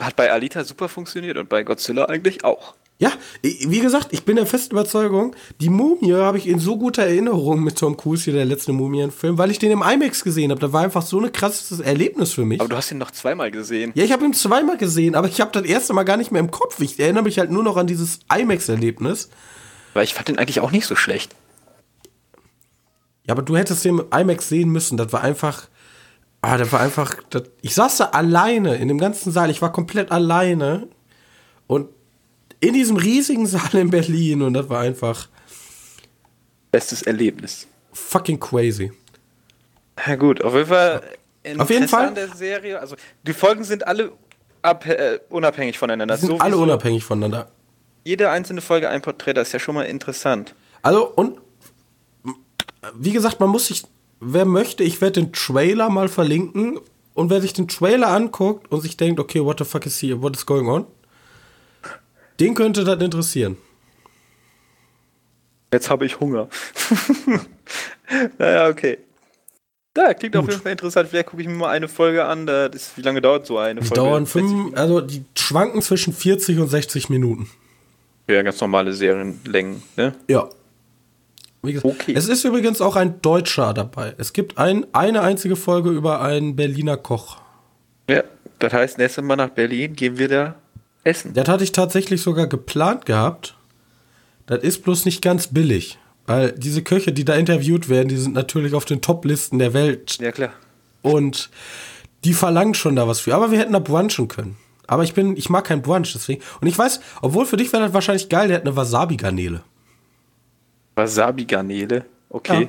Hat bei Alita super funktioniert und bei Godzilla eigentlich auch. Ja, wie gesagt, ich bin der festen Überzeugung, die Mumie habe ich in so guter Erinnerung mit Tom Cruise, hier der letzte Mumien-Film, weil ich den im IMAX gesehen habe. Das war einfach so ein krasses Erlebnis für mich. Aber du hast ihn noch zweimal gesehen. Ja, ich habe ihn zweimal gesehen, aber ich habe das erste Mal gar nicht mehr im Kopf. Ich erinnere mich halt nur noch an dieses IMAX-Erlebnis. Weil ich fand den eigentlich auch nicht so schlecht. Ja, aber du hättest den im IMAX sehen müssen. Das war einfach. Ah, das war einfach. Das, ich saß da alleine in dem ganzen Saal. Ich war komplett alleine. Und in diesem riesigen Saal in Berlin. Und das war einfach Bestes Erlebnis. fucking crazy. Ja gut, auf jeden Fall. Auf jeden Fall. Der Serie. Also die Folgen sind alle ab, äh, unabhängig voneinander. Die sind Sowieso alle unabhängig voneinander. Jede einzelne Folge ein Porträt, das ist ja schon mal interessant. Also, und wie gesagt, man muss sich, wer möchte, ich werde den Trailer mal verlinken. Und wer sich den Trailer anguckt und sich denkt, okay, what the fuck is here, what is going on? Den könnte das interessieren. Jetzt habe ich Hunger. (laughs) naja, okay. Da, klingt auf Gut. jeden Fall interessant. Vielleicht gucke ich mir mal eine Folge an. Da, das, wie lange dauert so eine Die Folge? dauern 60 fünf, also die schwanken zwischen 40 und 60 Minuten. Ja, ganz normale Serienlängen, ne? Ja. Wie gesagt, Okay. Es ist übrigens auch ein Deutscher dabei. Es gibt ein, eine einzige Folge über einen Berliner Koch. Ja, das heißt, nächstes Mal nach Berlin gehen wir da essen. Das hatte ich tatsächlich sogar geplant gehabt. Das ist bloß nicht ganz billig. Weil diese Köche, die da interviewt werden, die sind natürlich auf den Top-Listen der Welt. Ja, klar. Und die verlangen schon da was für. Aber wir hätten da brunchen können. Aber ich bin, ich mag kein Brunch, deswegen. Und ich weiß, obwohl für dich wäre das wahrscheinlich geil, der hat eine Wasabi-Garnele. Wasabi-Garnele. Okay.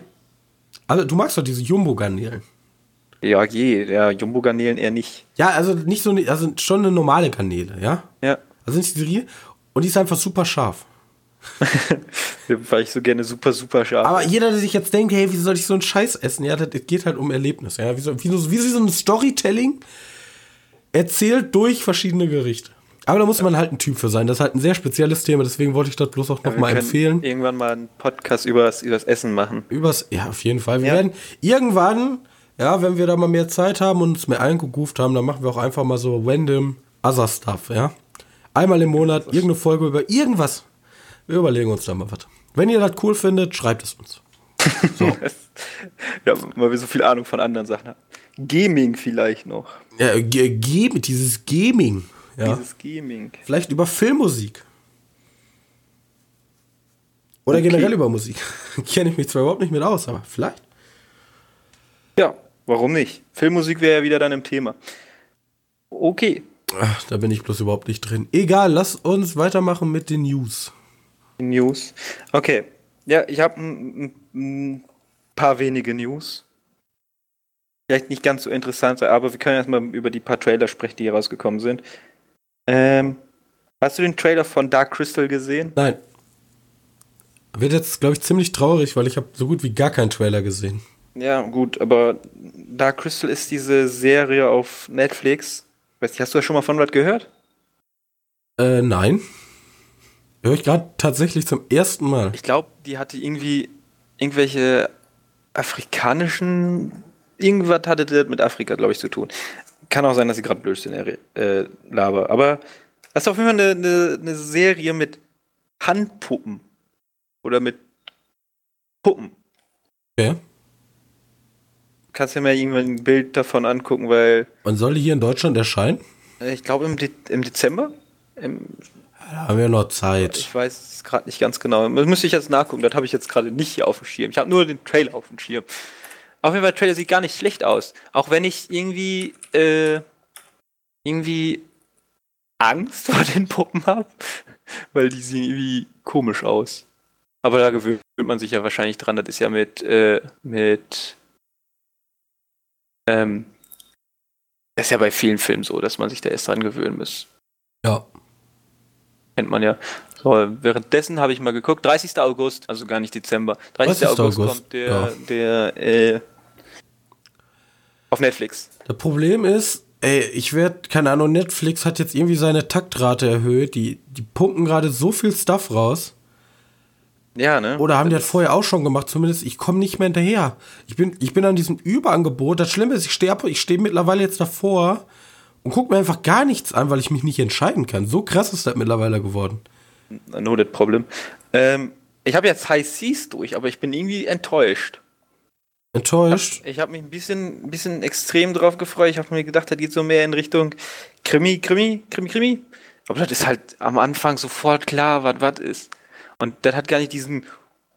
Also, du magst doch diese Jumbo-Garnelen. Ja, je. Ja, Jumbo-Garnelen eher nicht. Ja, also nicht so, also schon eine normale Garnele, ja? Ja. Also nicht Rie- Und die ist einfach super scharf. (laughs) Weil ich so gerne super, super scharf. Aber jeder, der sich jetzt denkt, hey, wie soll ich so einen Scheiß essen? Ja, das geht halt um Erlebnis. Ja, wie so, wie so, wie so ein Storytelling erzählt durch verschiedene Gerichte. Aber da muss man halt ein Typ für sein. Das ist halt ein sehr spezielles Thema, deswegen wollte ich das bloß auch nochmal können empfehlen. Irgendwann mal einen Podcast über das, über das Essen machen. Übers, ja, auf jeden Fall. Wir Ja. werden irgendwann, ja, wenn wir da mal mehr Zeit haben und uns mehr eingegroovt haben, dann machen wir auch einfach mal so random other stuff, ja. Einmal im Monat irgendeine Folge über irgendwas. Wir überlegen uns da mal was. Wenn ihr das cool findet, schreibt es uns. So. (laughs) Ja, weil wir so viel Ahnung von anderen Sachen haben. Gaming vielleicht noch. Ja, dieses Gaming. Ja. Dieses Gaming. Vielleicht über Filmmusik. Oder Okay. generell über Musik. (laughs) Kenne ich mich zwar überhaupt nicht mit aus, aber vielleicht. Warum nicht? Filmmusik wäre ja wieder dann im Thema. Okay. Ach, da bin ich bloß überhaupt nicht drin. Egal, lass uns weitermachen mit den News. News. Okay. Ja, ich habe ein paar wenige News. Vielleicht nicht ganz so interessant, aber wir können erstmal über die paar Trailer sprechen, die hier rausgekommen sind. Ähm, hast du den Trailer von Dark Crystal gesehen? Nein. Wird jetzt, glaube ich, ziemlich traurig, weil ich habe so gut wie gar keinen Trailer gesehen. Ja, gut, aber Dark Crystal ist diese Serie auf Netflix. Weiß nicht, hast du da schon mal von was gehört? Äh, nein. Höre ich gerade tatsächlich zum ersten Mal. Ich glaube, die hatte irgendwie irgendwelche afrikanischen. Irgendwas hatte das mit Afrika, glaube ich, zu tun. Kann auch sein, dass ich gerade Blödsinn äh, laber. Aber das ist auf jeden Fall eine, eine, eine Serie mit Handpuppen. Oder mit Puppen. Okay. Kannst ja mal irgendwann ein Bild davon angucken, weil. Wann soll die hier in Deutschland erscheinen? Äh, ich glaube im, De im Dezember. Im, da haben wir noch Zeit. Ich weiß es gerade nicht ganz genau. Das müsste ich jetzt nachgucken. Das habe ich jetzt gerade nicht hier auf dem Schirm. Ich habe nur den Trailer auf dem Schirm. Auf jeden Fall, der Trailer sieht gar nicht schlecht aus. Auch wenn ich irgendwie, äh, irgendwie Angst (laughs) vor den Puppen habe. Weil die sehen irgendwie komisch aus. Aber da gewöhnt man sich ja wahrscheinlich dran. Das ist ja mit, äh, mit, ähm, das ist ja bei vielen Filmen so, dass man sich da erst dran gewöhnen muss. Ja. Kennt man ja. So, währenddessen habe ich mal geguckt, 30. August, also gar nicht Dezember. 30. 30. August, August, kommt der, ja. der äh, auf Netflix. Das Problem ist, ey, ich werde, keine Ahnung, Netflix hat jetzt irgendwie seine Taktrate erhöht. Die, die pumpen gerade so viel Stuff raus. Ja, ne? Oder haben das die das vorher auch schon gemacht? Zumindest, ich komme nicht mehr hinterher. Ich bin, ich bin an diesem Überangebot. Das Schlimme ist, ich stehe ich steh mittlerweile jetzt davor und gucke mir einfach gar nichts an, weil ich mich nicht entscheiden kann. So krass ist das mittlerweile geworden. No that problem. Ähm, ich habe jetzt High Seas durch, aber ich bin irgendwie enttäuscht. Enttäuscht? Ich habe hab mich ein bisschen, ein bisschen extrem drauf gefreut. Ich habe mir gedacht, das geht so mehr in Richtung Krimi, Krimi, Krimi, Krimi. Aber das ist halt am Anfang sofort klar, was was ist. Und das hat gar nicht diesen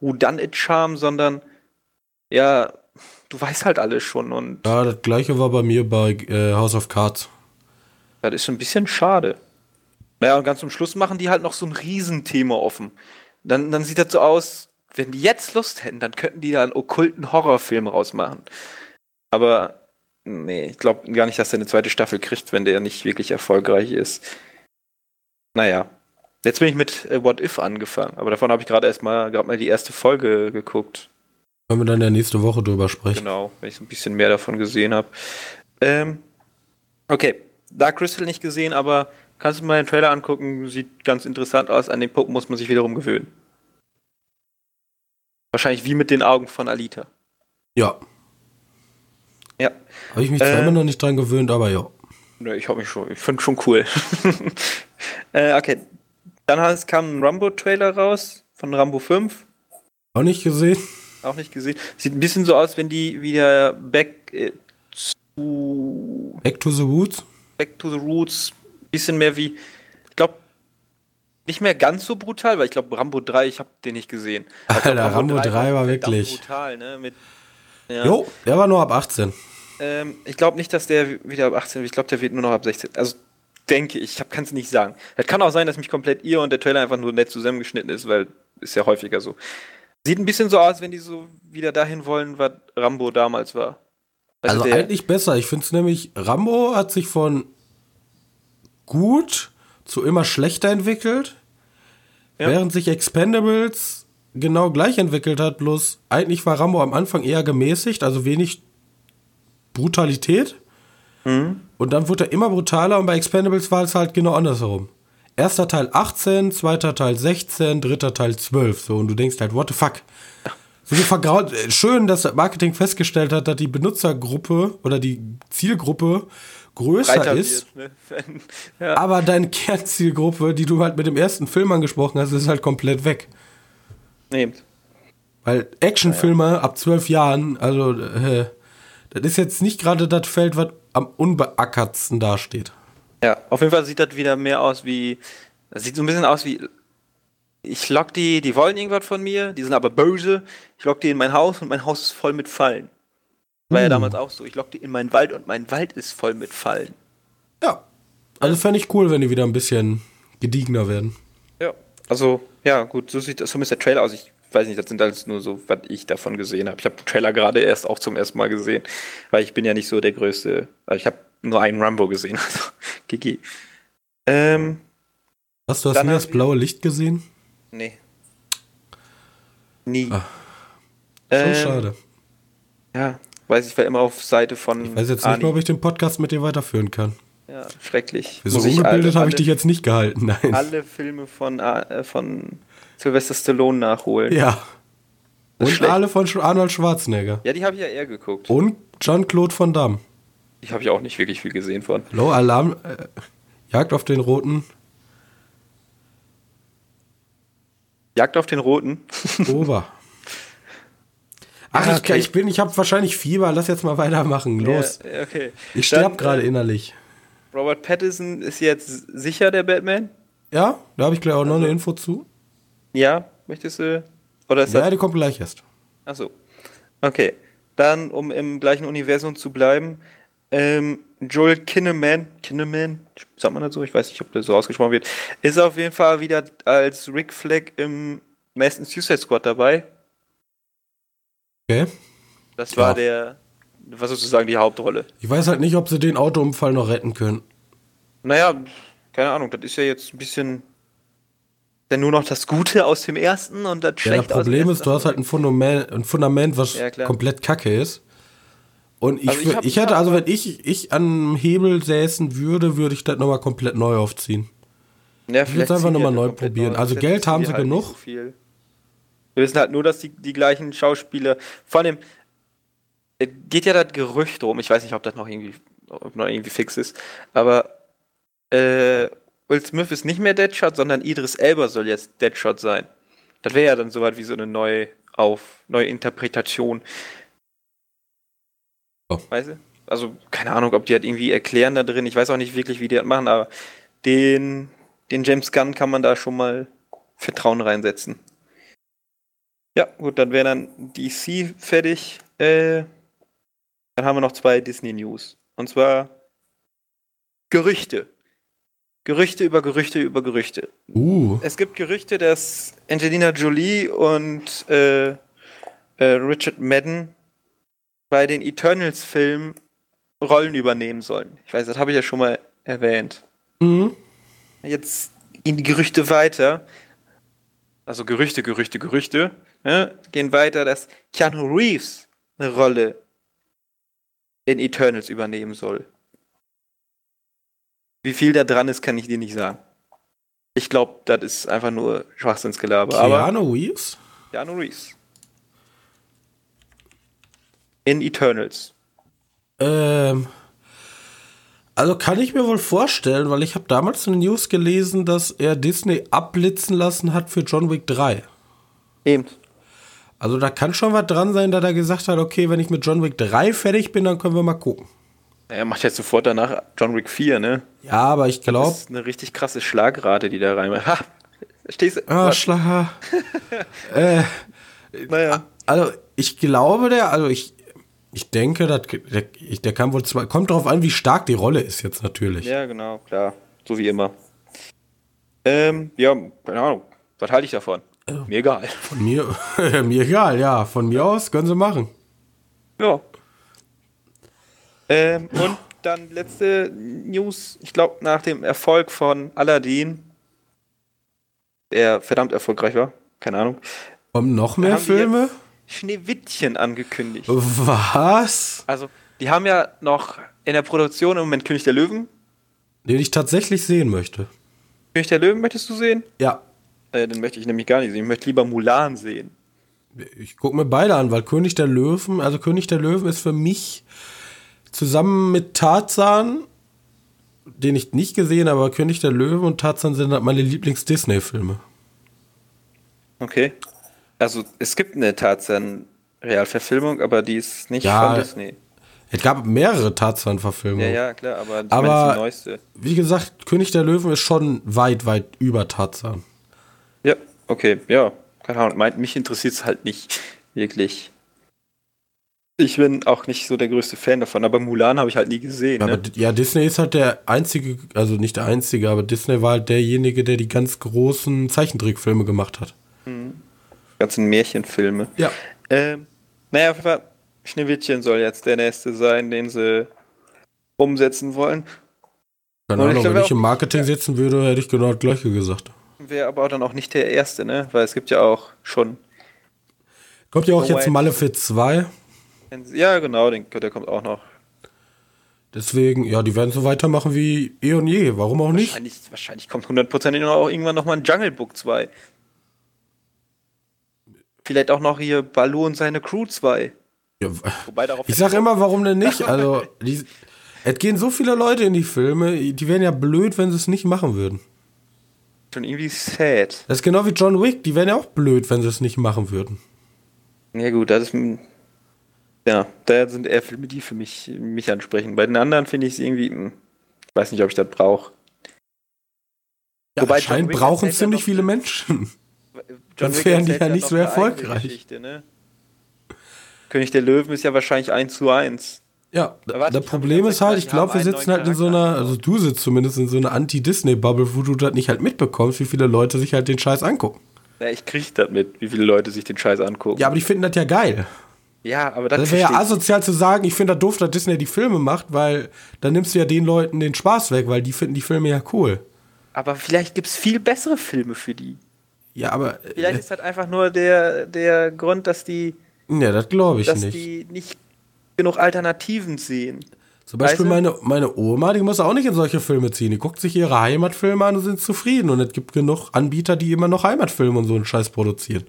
Whodunit-Charme, sondern ja, du weißt halt alles schon. Und ja, das gleiche war bei mir bei äh, House of Cards. Das ist ein bisschen schade. Naja, und ganz zum Schluss machen die halt noch so ein Riesenthema offen. Dann, dann sieht das so aus, wenn die jetzt Lust hätten, dann könnten die da einen okkulten Horrorfilm rausmachen. Aber nee, ich glaube gar nicht, dass er eine zweite Staffel kriegt, wenn der nicht wirklich erfolgreich ist. Naja, Jetzt bin ich mit äh, What If angefangen, aber davon habe ich gerade erst mal, gerade mal die erste Folge geguckt. Können wir dann ja nächste Woche drüber sprechen. Genau, wenn ich so ein bisschen mehr davon gesehen habe. Ähm, okay, Dark Crystal nicht gesehen, aber kannst du mal den Trailer angucken, sieht ganz interessant aus. An den Puppen muss man sich wiederum gewöhnen. Wahrscheinlich wie mit den Augen von Alita. Ja. Ja. Habe ich mich zwar äh, immer noch nicht dran gewöhnt, aber ja. Ne, ich habe mich schon, ich finde schon cool. (laughs) äh, okay, dann kam ein Rambo-Trailer raus von Rambo 5. Auch nicht gesehen. Auch nicht gesehen. Sieht ein bisschen so aus, wenn die wieder back äh, zu. Back to the Roots? Back to the Roots. Bisschen mehr wie. Ich glaube, nicht mehr ganz so brutal, weil ich glaube, Rambo 3, ich habe den nicht gesehen. Alter, glaub, Rambo, Rambo 3, 3 war wirklich. brutal, ne? Mit, ja. Jo, der war nur ab 18. Ähm, ich glaube nicht, dass der wieder ab 18 wird. Ich glaube, der wird nur noch ab 16. Also denke ich, ich kann es nicht sagen. Es kann auch sein, dass mich komplett ihr und der Trailer einfach nur nett zusammengeschnitten ist, weil ist ja häufiger so. Sieht ein bisschen so aus, wenn die so wieder dahin wollen, was Rambo damals war. Also, also eigentlich besser. Ich finde es nämlich, Rambo hat sich von gut zu immer schlechter entwickelt, ja. während sich Expendables genau gleich entwickelt hat, bloß eigentlich war Rambo am Anfang eher gemäßigt, also wenig Brutalität. Mhm. Und dann wurde er immer brutaler und bei Expendables war es halt genau andersherum. Erster Teil 18, zweiter Teil 16, dritter Teil 12. So, und du denkst halt, what the fuck? So vergraut. Äh, schön, dass das Marketing festgestellt hat, dass die Benutzergruppe oder die Zielgruppe größer Breiter ist. Wird, ne? (laughs) ja. Aber deine Kernzielgruppe, die du halt mit dem ersten Film angesprochen hast, ist halt komplett weg. Nehmt. Weil Actionfilme ja, ja. ab zwölf Jahren, also äh, das ist jetzt nicht gerade das Feld, was am unbeackertsten dasteht. Ja, auf jeden Fall sieht das wieder mehr aus wie. Das sieht so ein bisschen aus wie. Ich lock die, die wollen irgendwas von mir, die sind aber böse. Ich lock die in mein Haus und mein Haus ist voll mit Fallen. War ja hm. damals auch so. Ich lock die in meinen Wald und mein Wald ist voll mit Fallen. Ja. Also fände ich cool, wenn die wieder ein bisschen gediegener werden. Ja, also, ja, gut, so sieht so ist der Trailer aus. Ich weiß nicht, das sind alles nur so, was ich davon gesehen habe. Ich habe den Trailer gerade erst auch zum ersten Mal gesehen, weil ich bin ja nicht so der größte, also ich habe nur einen Rambo gesehen, (laughs) also GG. Ähm, hast du hast nie das blaue Licht gesehen? Nee. Nie. Ach, schon ähm, schade. Ja, weiß ich, war immer auf Seite von. Ich weiß jetzt nicht mehr, ob ich den Podcast mit dir weiterführen kann. Ja, schrecklich. So ungebildet habe ich dich jetzt nicht gehalten, nein. Alle Filme von, äh, von Sylvester Stallone nachholen. Ja. Und schlecht. alle von Arnold Schwarzenegger. Ja, die habe ich ja eher geguckt. Und Jean-Claude Van Damme. Die habe ich auch nicht wirklich viel gesehen von. Hallo, Alarm. Äh, Jagd auf den Roten Jagd auf den Roten. Ober. (laughs) Ach, Ja, ich, okay. ich bin, ich habe wahrscheinlich Fieber. Lass jetzt mal weitermachen. Los. Ja, okay. Ich sterbe gerade äh, innerlich. Robert Pattinson ist jetzt sicher der Batman? Ja, da habe ich gleich auch noch Also- eine Info zu. Ja, möchtest du? Oder ist Ja, das? die kommt gleich erst. Achso. Okay. Dann, um im gleichen Universum zu bleiben, ähm, Joel Kinnaman, Kinnaman, sagt man das so? Ich weiß nicht, ob das so ausgesprochen wird, ist auf jeden Fall wieder als Rick Flag im meisten Suicide Squad dabei. Okay. Das war Ja. der, was sozusagen die Hauptrolle. Ich weiß halt nicht, ob sie den Autounfall noch retten können. Naja, keine Ahnung, das ist ja jetzt ein bisschen denn nur noch das Gute aus dem ersten und das Ja, Schlechte das Problem ist, du hast halt ein Fundament, ein Fundament was Ja, komplett kacke ist. Und ich, Also ich hab- ich, hätte, also wenn ich, ich an Hebel säßen würde, würde ich das nochmal komplett neu aufziehen. Ja, Ich vielleicht würd's einfach ziehen die noch mal halt neu probieren. neu. Also Geld haben sie halt genug. so viel. Wir wissen halt nur, dass die, die gleichen Schauspieler, vor allem, es geht ja das Gerücht rum, ich weiß nicht, ob das noch irgendwie, ob noch irgendwie fix ist, aber äh, Will Smith ist nicht mehr Deadshot, sondern Idris Elba soll jetzt Deadshot sein. Das wäre ja dann soweit wie so eine neue auf neue Interpretation. Oh. Weißt du? Also, keine Ahnung, ob die halt irgendwie erklären da drin. Ich weiß auch nicht wirklich, wie die das machen, aber den, den James Gunn kann man da schon mal Vertrauen reinsetzen. Ja, gut, dann wäre dann DC fertig. Äh, dann haben wir noch zwei Disney News. Und zwar Gerüchte. Gerüchte über Gerüchte über Gerüchte. Uh, Es gibt Gerüchte, dass Angelina Jolie und äh, äh, Richard Madden bei den Eternals-Filmen Rollen übernehmen sollen. Ich weiß, das habe ich ja schon mal erwähnt. mhm. Jetzt gehen die Gerüchte weiter. Also Gerüchte, Gerüchte, Gerüchte. Ne? Gehen weiter, dass Keanu Reeves eine Rolle in Eternals übernehmen soll. Wie viel da dran ist, kann ich dir nicht sagen. Ich glaube, das ist einfach nur Schwachsinnsgelaber. Aber Keanu Reeves? Keanu Reeves. In Eternals. Ähm, also kann ich mir wohl vorstellen, weil ich habe damals eine News gelesen, dass er Disney abblitzen lassen hat für John Wick 3. Eben. Also da kann schon was dran sein, da er gesagt hat, okay, wenn ich mit John Wick 3 fertig bin, dann können wir mal gucken. Er macht jetzt sofort danach John Wick 4, ne? Ja, aber ich Das glaube, ist eine richtig krasse Schlagrate, die da rein. Ha! Stehst du? ah, Schlag. (laughs) äh, naja. also ich glaube, der, also ich, ich denke, dat, der, der kann wohl zwei, kommt darauf an, wie stark die Rolle ist jetzt natürlich. Ja, genau, klar. So wie immer. Ähm, ja, keine Ahnung. Was halte ich davon? Mir egal. Von mir, (laughs) mir egal, ja, von mir aus können sie machen. Ja. Ähm, und dann letzte News. Ich glaube, nach dem Erfolg von Aladdin, der verdammt erfolgreich war, keine Ahnung, Kommen noch mehr Filme? Schneewittchen angekündigt. Was? Also, die haben ja noch in der Produktion im Moment König der Löwen. Den ich tatsächlich sehen möchte. König der Löwen möchtest du sehen? Ja, Äh, den möchte ich nämlich gar nicht sehen. Ich möchte lieber Mulan sehen. ich gucke mir beide an, weil König der Löwen, also König der Löwen ist für mich zusammen mit Tarzan, den ich nicht gesehen habe, aber König der Löwen und Tarzan sind halt meine Lieblings-Disney-Filme. Okay. Also, es gibt eine Tarzan-Realverfilmung, aber die ist nicht Ja, von Disney. Es gab mehrere Tarzan-Verfilmungen. Ja, ja, klar, aber, Aber- meine, die neueste. Wie gesagt, König der Löwen ist schon weit, weit über Tarzan. Ja, okay, ja. Keine Ahnung, meint, mich interessiert es halt nicht wirklich. Ich bin auch nicht so der größte Fan davon, aber Mulan habe ich halt nie gesehen. Aber Ne? Ja, Disney ist halt der einzige, also nicht der einzige, aber Disney war halt derjenige, der die ganz großen Zeichentrickfilme gemacht hat. Ganzen Märchenfilme. Ja. Ähm, naja, auf jeden Fall, Schneewittchen soll jetzt der nächste sein, den sie umsetzen wollen. Keine Ahnung, wenn ich auch- im Marketing sitzen würde, hätte ich genau das gleiche gesagt. Wäre aber dann auch nicht der erste, ne? Weil es gibt ja auch schon. Kommt ja auch jetzt ey. Malefic 2. Ja, genau, den, der kommt auch noch. Deswegen, ja, die werden so weitermachen wie eh und je. Warum auch nicht? Wahrscheinlich, wahrscheinlich kommt hundertprozentig noch auch irgendwann nochmal ein Jungle Book 2. vielleicht auch noch hier Baloo und seine Crew 2. Ja, Wobei darauf ich sag immer, warum denn nicht? (laughs) Also, die, es gehen so viele Leute in die Filme, die wären ja blöd, wenn sie es nicht machen würden. Schon irgendwie sad. Das ist genau wie John Wick, die wären ja auch blöd, wenn sie es nicht machen würden. Ja, gut, das ist. Ja, da sind eher Filme, die für mich, mich ansprechen. Bei den anderen finde ich es irgendwie. Hm, ich weiß nicht, ob ich das brauche. Ja, Wobei anscheinend brauchen ziemlich viele Menschen. (laughs) Sonst wären die ja nicht so erfolgreich. Ne? König der Löwen ist ja wahrscheinlich 1 zu 1. Ja, das Problem ist halt, ich glaube, wir sitzen halt in so einer, also du sitzt zumindest in so einer Anti-Disney-Bubble, wo du das nicht halt mitbekommst, wie viele Leute sich halt den Scheiß angucken. Ja, ich krieg das mit, wie viele Leute sich den Scheiß angucken. Ja, aber die finden das ja geil. Ja, aber das, das wäre ja asozial zu sagen, ich finde das doof, dass Disney die Filme macht, weil dann nimmst du ja den Leuten den Spaß weg, weil die finden die Filme ja cool. Aber vielleicht gibt es viel bessere Filme für die. Ja, aber. Vielleicht äh, ist das einfach nur der, der Grund, dass die. Ja, das glaube ich dass nicht. Dass die nicht genug Alternativen sehen. Zum Beispiel meine, meine Oma, die muss auch nicht in solche Filme ziehen. Die guckt sich ihre Heimatfilme an und sind zufrieden. Und es gibt genug Anbieter, die immer noch Heimatfilme und so einen Scheiß produzieren.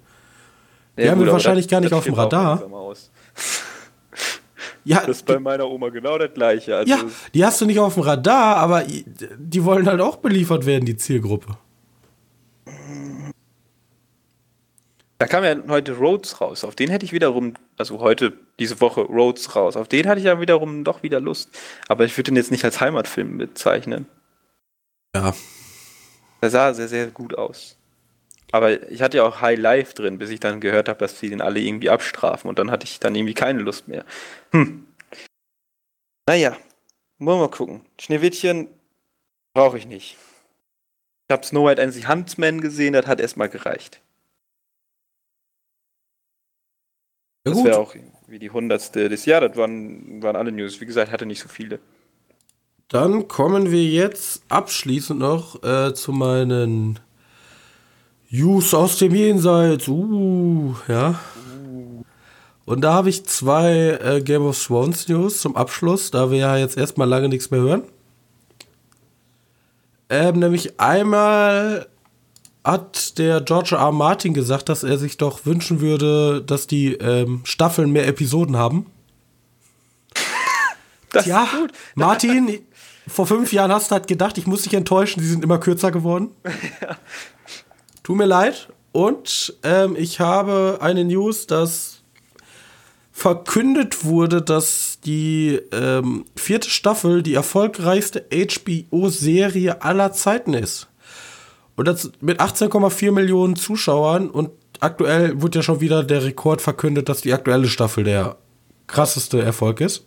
Die ja, haben wir wahrscheinlich das, gar nicht auf dem Radar. (laughs) Ja, das ist bei meiner Oma genau das gleiche. Also ja, die hast du nicht auf dem Radar, aber die wollen halt auch beliefert werden, die Zielgruppe. Da kam ja heute Rhodes raus. Auf den hätte ich wiederum, also heute, diese Woche Rhodes raus. Auf den hatte ich ja wiederum doch wieder Lust. Aber ich würde den jetzt nicht als Heimatfilm bezeichnen. Ja. Der sah sehr, sehr gut aus. Aber ich hatte ja auch High Life drin, bis ich dann gehört habe, dass sie den alle irgendwie abstrafen. Und dann hatte ich dann irgendwie keine Lust mehr. Hm. Naja, wollen wir mal gucken. Schneewittchen brauche ich nicht. Ich habe Snow White and the Huntsman gesehen, das hat erstmal gereicht. Ja, das wäre auch wie die hundertste des Jahres. Das waren, waren alle News. Wie gesagt, hatte nicht so viele. Dann kommen wir jetzt abschließend noch äh, zu meinen News aus dem Jenseits. Uh, ja. Und da habe ich zwei äh, Game of Thrones News zum Abschluss, da wir ja jetzt erstmal lange nichts mehr hören. Ähm, nämlich einmal hat der George R. Martin gesagt, dass er sich doch wünschen würde, dass die ähm, Staffeln mehr Episoden haben. (laughs) Das ja, ist gut. Martin, vor fünf Jahren hast du halt gedacht, ich muss dich enttäuschen, die sind immer kürzer geworden. ja. (laughs) Tut mir leid. Und ähm, ich habe eine News, dass verkündet wurde, dass die ähm, vierte Staffel die erfolgreichste HBO-Serie aller Zeiten ist. Und das mit 18,4 Millionen Zuschauern und aktuell wird ja schon wieder der Rekord verkündet, dass die aktuelle Staffel der krasseste Erfolg ist.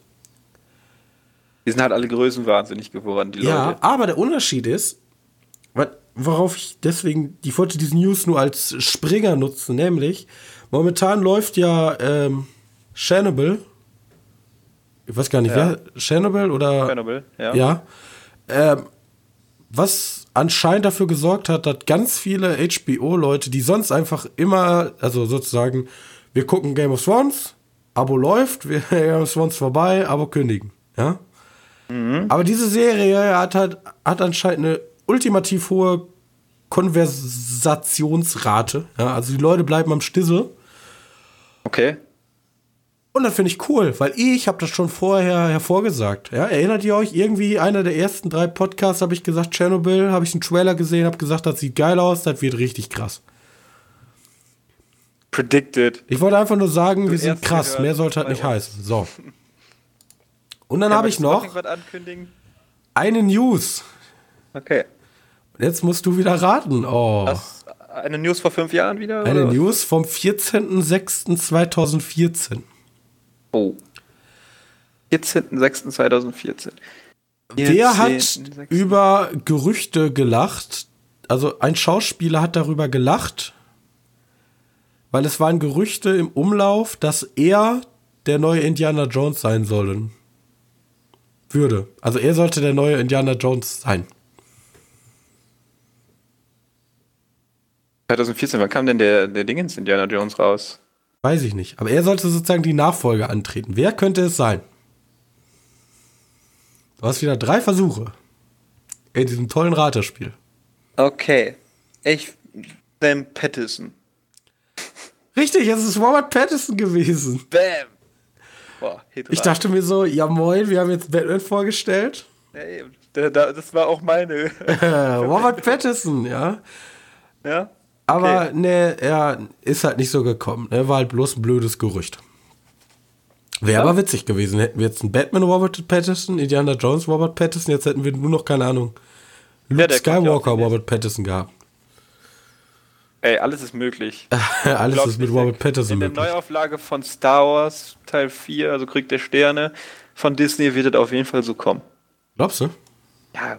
Die sind halt alle größenwahnsinnig geworden, die ja, Leute. Ja, aber der Unterschied ist, worauf ich deswegen, ich wollte diese News nur als Springer nutzen, nämlich momentan läuft ja ähm, Chernobyl. Ich weiß gar nicht, ja. wer? Chernobyl oder? Chernobyl, ja. Ja. Ähm, was anscheinend dafür gesorgt hat, dass ganz viele HBO-Leute, die sonst einfach immer, also sozusagen, wir gucken Game of Thrones, Abo läuft, wir (laughs) Game of Thrones vorbei, Abo kündigen, ja. Mhm. Aber diese Serie hat halt, hat anscheinend eine ultimativ hohe Konversationsrate, ja. Also die Leute bleiben am Stissel. Okay. Und das finde ich cool, weil ich habe das schon vorher hervorgesagt. Ja, erinnert ihr euch? Irgendwie einer der ersten drei Podcasts habe ich gesagt, Chernobyl, habe ich einen Trailer gesehen, habe gesagt, das sieht geil aus, das wird richtig krass. Predicted. Ich wollte einfach nur sagen, du wir sind krass, mehr sollte halt nicht heißen. So. Und dann habe ich noch eine News. Okay. Jetzt musst du wieder raten. Oh. Das eine News vor fünf Jahren wieder? Eine oder? News vom 14.06.2014. Oh. 14.06.2014. Wer hat 6. über Gerüchte gelacht? Also ein Schauspieler hat darüber gelacht, weil es waren Gerüchte im Umlauf, dass er der neue Indiana Jones sein sollen. Würde. Also er sollte der neue Indiana Jones sein. 2014, wann kam denn der, der Dingens Indiana Jones raus? Weiß ich nicht. Aber er sollte sozusagen die Nachfolge antreten. Wer könnte es sein? Du hast wieder drei Versuche in diesem tollen Raterspiel. Okay. Ich Sam Pattison. Richtig, es ist Robert Pattinson gewesen. Bam! Boah, Ich dachte mir so, ja moin, wir haben jetzt Batman vorgestellt. Da- da- das war auch meine. (laughs) Robert Pattinson, ja. ja? Aber Okay. ne, er ist halt nicht so gekommen. Er war halt bloß ein blödes Gerücht. Wäre Ja. aber witzig gewesen. Hätten wir jetzt einen Batman Robert Pattinson, Indiana Jones Robert Pattinson, jetzt hätten wir nur noch, keine Ahnung, Luke Ja, Skywalker. Robert Pattinson gehabt. Ey, alles ist möglich. (laughs) Alles ist mit Robert Pattinson In der möglich. Neuauflage von Star Wars Teil 4, also Krieg der Sterne, von Disney wird das auf jeden Fall so kommen. Glaubst du? Ja,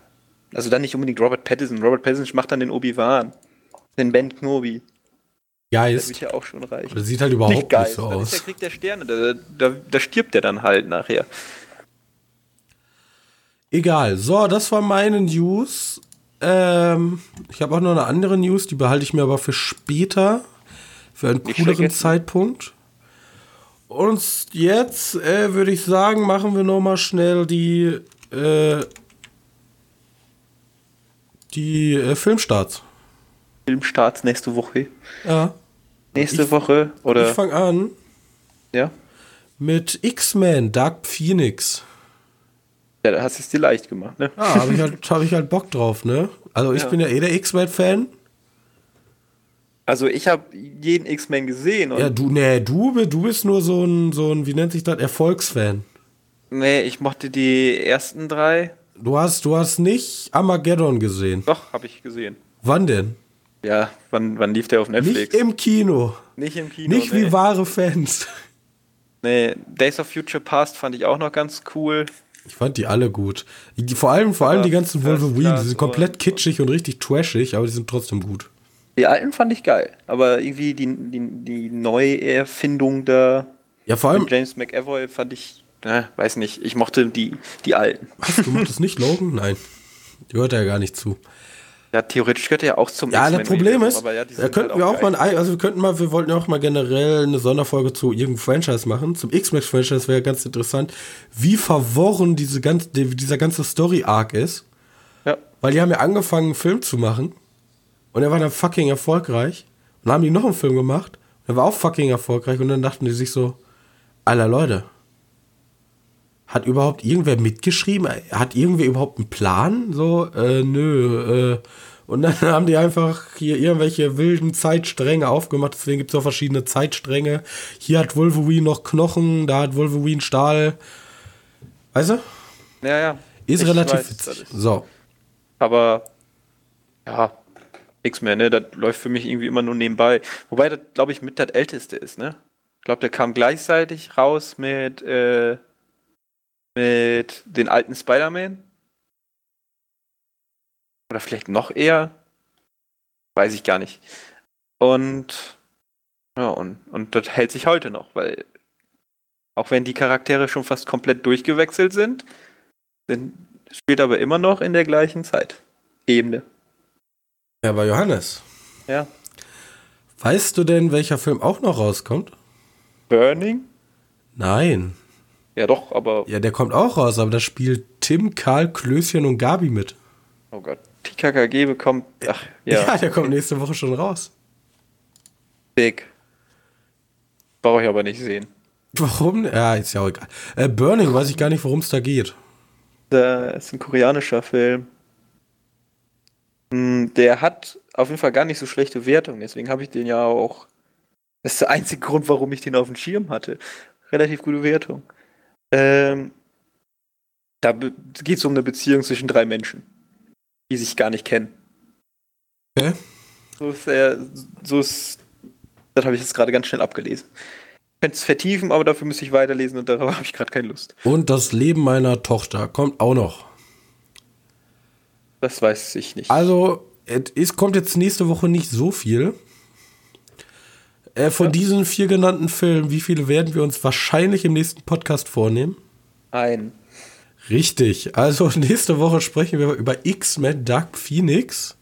also dann nicht unbedingt Robert Pattinson. Robert Pattinson macht dann den Obi-Wan. Den Ben Kenobi. Der wird Geist. ja auch schon reichen. Das sieht halt überhaupt nicht, Geist, so das ist der aus. Krieg der Sterne. Da, da, da stirbt der dann halt nachher. Egal. So, das war meine News. Ähm, ich habe auch noch eine andere News, die behalte ich mir aber für später. Für einen Nicht cooleren. Zeitpunkt. Und jetzt äh, würde ich sagen, machen wir noch mal schnell die, äh, die äh, Filmstarts. Filmstarts nächste Woche. Ja. Nächste Ich- Woche Ich oder fange an ja? mit X-Men Dark Phoenix. Ja, da hast du es dir leicht gemacht, ne? Ja, habe ich, halt, (laughs) hab ich halt Bock drauf, ne? Also ich Ja. bin ja eh der X-Men-Fan. Also ich habe jeden X-Men gesehen Ja, du, nee, du, du bist nur so ein, so ein, wie nennt sich das, Erfolgsfan. nee, ich mochte die ersten drei. Du hast, du hast nicht Armageddon gesehen. Doch, habe ich gesehen. Wann denn? Ja, wann, wann lief der auf Netflix? Nicht im Kino. Nicht im Kino. Nicht nee. wie wahre Fans. Nee, Days of Future Past fand ich auch noch ganz cool. Ich fand die alle gut. Vor allem, vor allem die ganzen Wolverine, die sind komplett und- kitschig und richtig trashig, aber die sind trotzdem gut. Die alten fand ich geil, aber irgendwie die, die, die Neuerfindung da Ja, vor allem, James McAvoy fand ich, äh, weiß nicht, ich mochte die, die alten. was, du mochtest nicht Logan? Nein. Die gehört ja gar nicht zu. Ja, theoretisch gehört er ja auch zum Ja, das Problem ist, aber ja, da könnten halt wir auch geil. mal, also wir könnten mal, wir wollten ja auch mal generell eine Sonderfolge zu irgendeinem Franchise machen. Zum X-Men-Franchise wäre ganz interessant, wie verworren diese ganze, die- dieser ganze Story-Arc ist. Ja, Weil die haben ja angefangen, einen Film zu machen. Und er war dann fucking erfolgreich. Und dann haben die noch einen Film gemacht. Und er war auch fucking erfolgreich. Und dann dachten die sich so, aller Leute, hat überhaupt irgendwer mitgeschrieben? Hat irgendwer überhaupt einen Plan? So, äh, nö, äh. Und dann (laughs) haben die einfach hier irgendwelche wilden Zeitstränge aufgemacht. Deswegen gibt es auch verschiedene Zeitstränge. Hier hat Wolverine noch Knochen, da hat Wolverine Stahl. Weißt du? ja, ja. Ist Ich relativ weiß, witzig. So. Aber ja, X-Men, ne, das läuft für mich irgendwie immer nur nebenbei. Wobei das, glaube ich, mit das älteste ist, ne? Ich glaube, der kam gleichzeitig raus mit, äh, mit den alten Spider-Man. Oder vielleicht noch eher. Weiß ich gar nicht. Und ja, und, und das hält sich heute noch, weil auch wenn die Charaktere schon fast komplett durchgewechselt sind, sind spielt aber immer noch in der gleichen Zeit. Ebene. Ja, aber Johannes, Ja. weißt du denn, welcher Film auch noch rauskommt? Burning? Nein. Ja, doch, aber. Ja, der kommt auch raus, aber da spielt Tim, Karl, Klößchen und Gabi mit. Oh Gott. Die KKG bekommt. Ach, (laughs) ja. der kommt nächste Woche schon raus. Big. Brauche ich aber nicht sehen. Warum? Ja, ist ja auch egal. Äh, Burning, weiß ich gar nicht, worum es da geht. Das ist ein koreanischer Film. Hm, Der hat auf jeden Fall gar nicht so schlechte Wertungen, deswegen habe ich den ja auch. Das ist der einzige Grund, warum ich den auf dem Schirm hatte. Relativ gute Wertung. Ähm, da geht es um eine Beziehung zwischen drei Menschen, die sich gar nicht kennen. Okay. So ist er, so ist, das habe ich jetzt gerade ganz schnell abgelesen. Ich könnte es vertiefen, aber dafür müsste ich weiterlesen und darauf (laughs) habe ich gerade keine Lust. Und das Leben meiner Tochter kommt auch noch. Das weiß ich nicht. Also, es kommt jetzt nächste Woche nicht so viel. Äh, von Ja. diesen vier genannten Filmen, wie viele werden wir uns wahrscheinlich im nächsten Podcast vornehmen? Ein. Richtig. Also (laughs) nächste Woche sprechen wir über X-Men Dark Phoenix.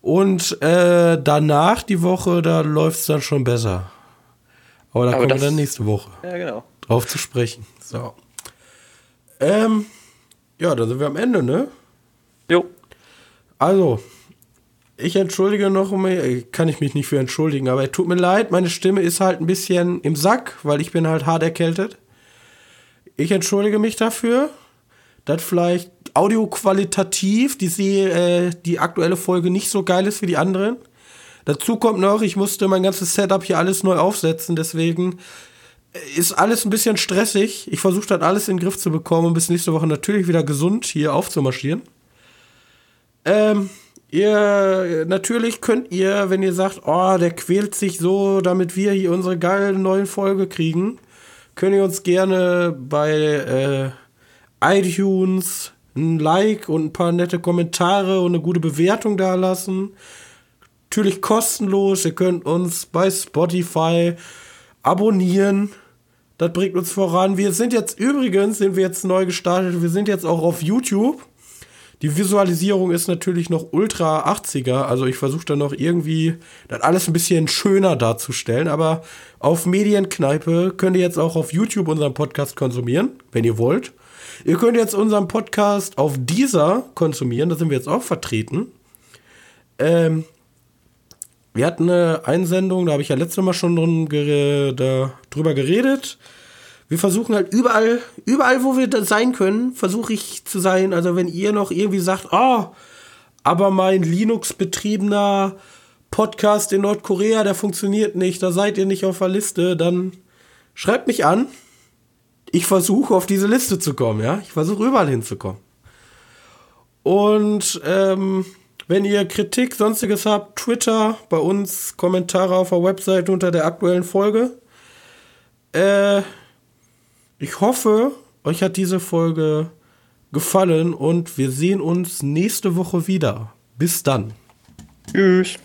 Und äh, danach die Woche, da läuft es dann schon besser. Aber da Aber kommen wir dann nächste Woche Ja, genau. drauf zu sprechen. So. Ähm, ja, dann sind wir am Ende, ne? Jo. Also, Ich entschuldige noch, kann ich mich nicht für entschuldigen, aber tut mir leid, meine Stimme ist halt ein bisschen im Sack, weil ich bin halt hart erkältet. Ich entschuldige mich dafür, dass vielleicht audioqualitativ die, äh, die aktuelle Folge nicht so geil ist wie die anderen. Dazu kommt noch, ich musste mein ganzes Setup hier alles neu aufsetzen, deswegen ist alles ein bisschen stressig. Ich versuche das alles in den Griff zu bekommen und bis nächste Woche natürlich wieder gesund hier aufzumarschieren. Ähm, ihr, natürlich könnt ihr, wenn ihr sagt, oh, der quält sich so, damit wir hier unsere geile neuen Folge kriegen, könnt ihr uns gerne bei äh, iTunes ein Like und ein paar nette Kommentare und eine gute Bewertung da lassen. Natürlich kostenlos. Ihr könnt uns bei Spotify abonnieren. Das bringt uns voran. Wir sind jetzt übrigens, sind wir jetzt neu gestartet, wir sind jetzt auch auf YouTube. Die Visualisierung ist natürlich noch ultra 80er, also ich versuche da noch irgendwie das alles ein bisschen schöner darzustellen, aber auf Medienkneipe könnt ihr jetzt auch auf YouTube unseren Podcast konsumieren, wenn ihr wollt. Ihr könnt jetzt unseren Podcast auf dieser konsumieren, da sind wir jetzt auch vertreten. Ähm, wir hatten eine Einsendung, da habe ich ja letztes Mal schon drüber geredet. Wir versuchen halt überall, überall, wo wir sein können, versuche ich zu sein. Also wenn ihr noch irgendwie sagt, oh, aber mein Linux-betriebener Podcast in Nordkorea, der funktioniert nicht, da seid ihr nicht auf der Liste, dann schreibt mich an. Ich versuche auf diese Liste zu kommen, ja. Ich versuche überall hinzukommen. Und ähm, wenn ihr Kritik, sonstiges habt, Twitter, bei uns Kommentare auf der Website unter der aktuellen Folge. Äh, ich hoffe, euch hat diese Folge gefallen und wir sehen uns nächste Woche wieder. Bis dann. Tschüss.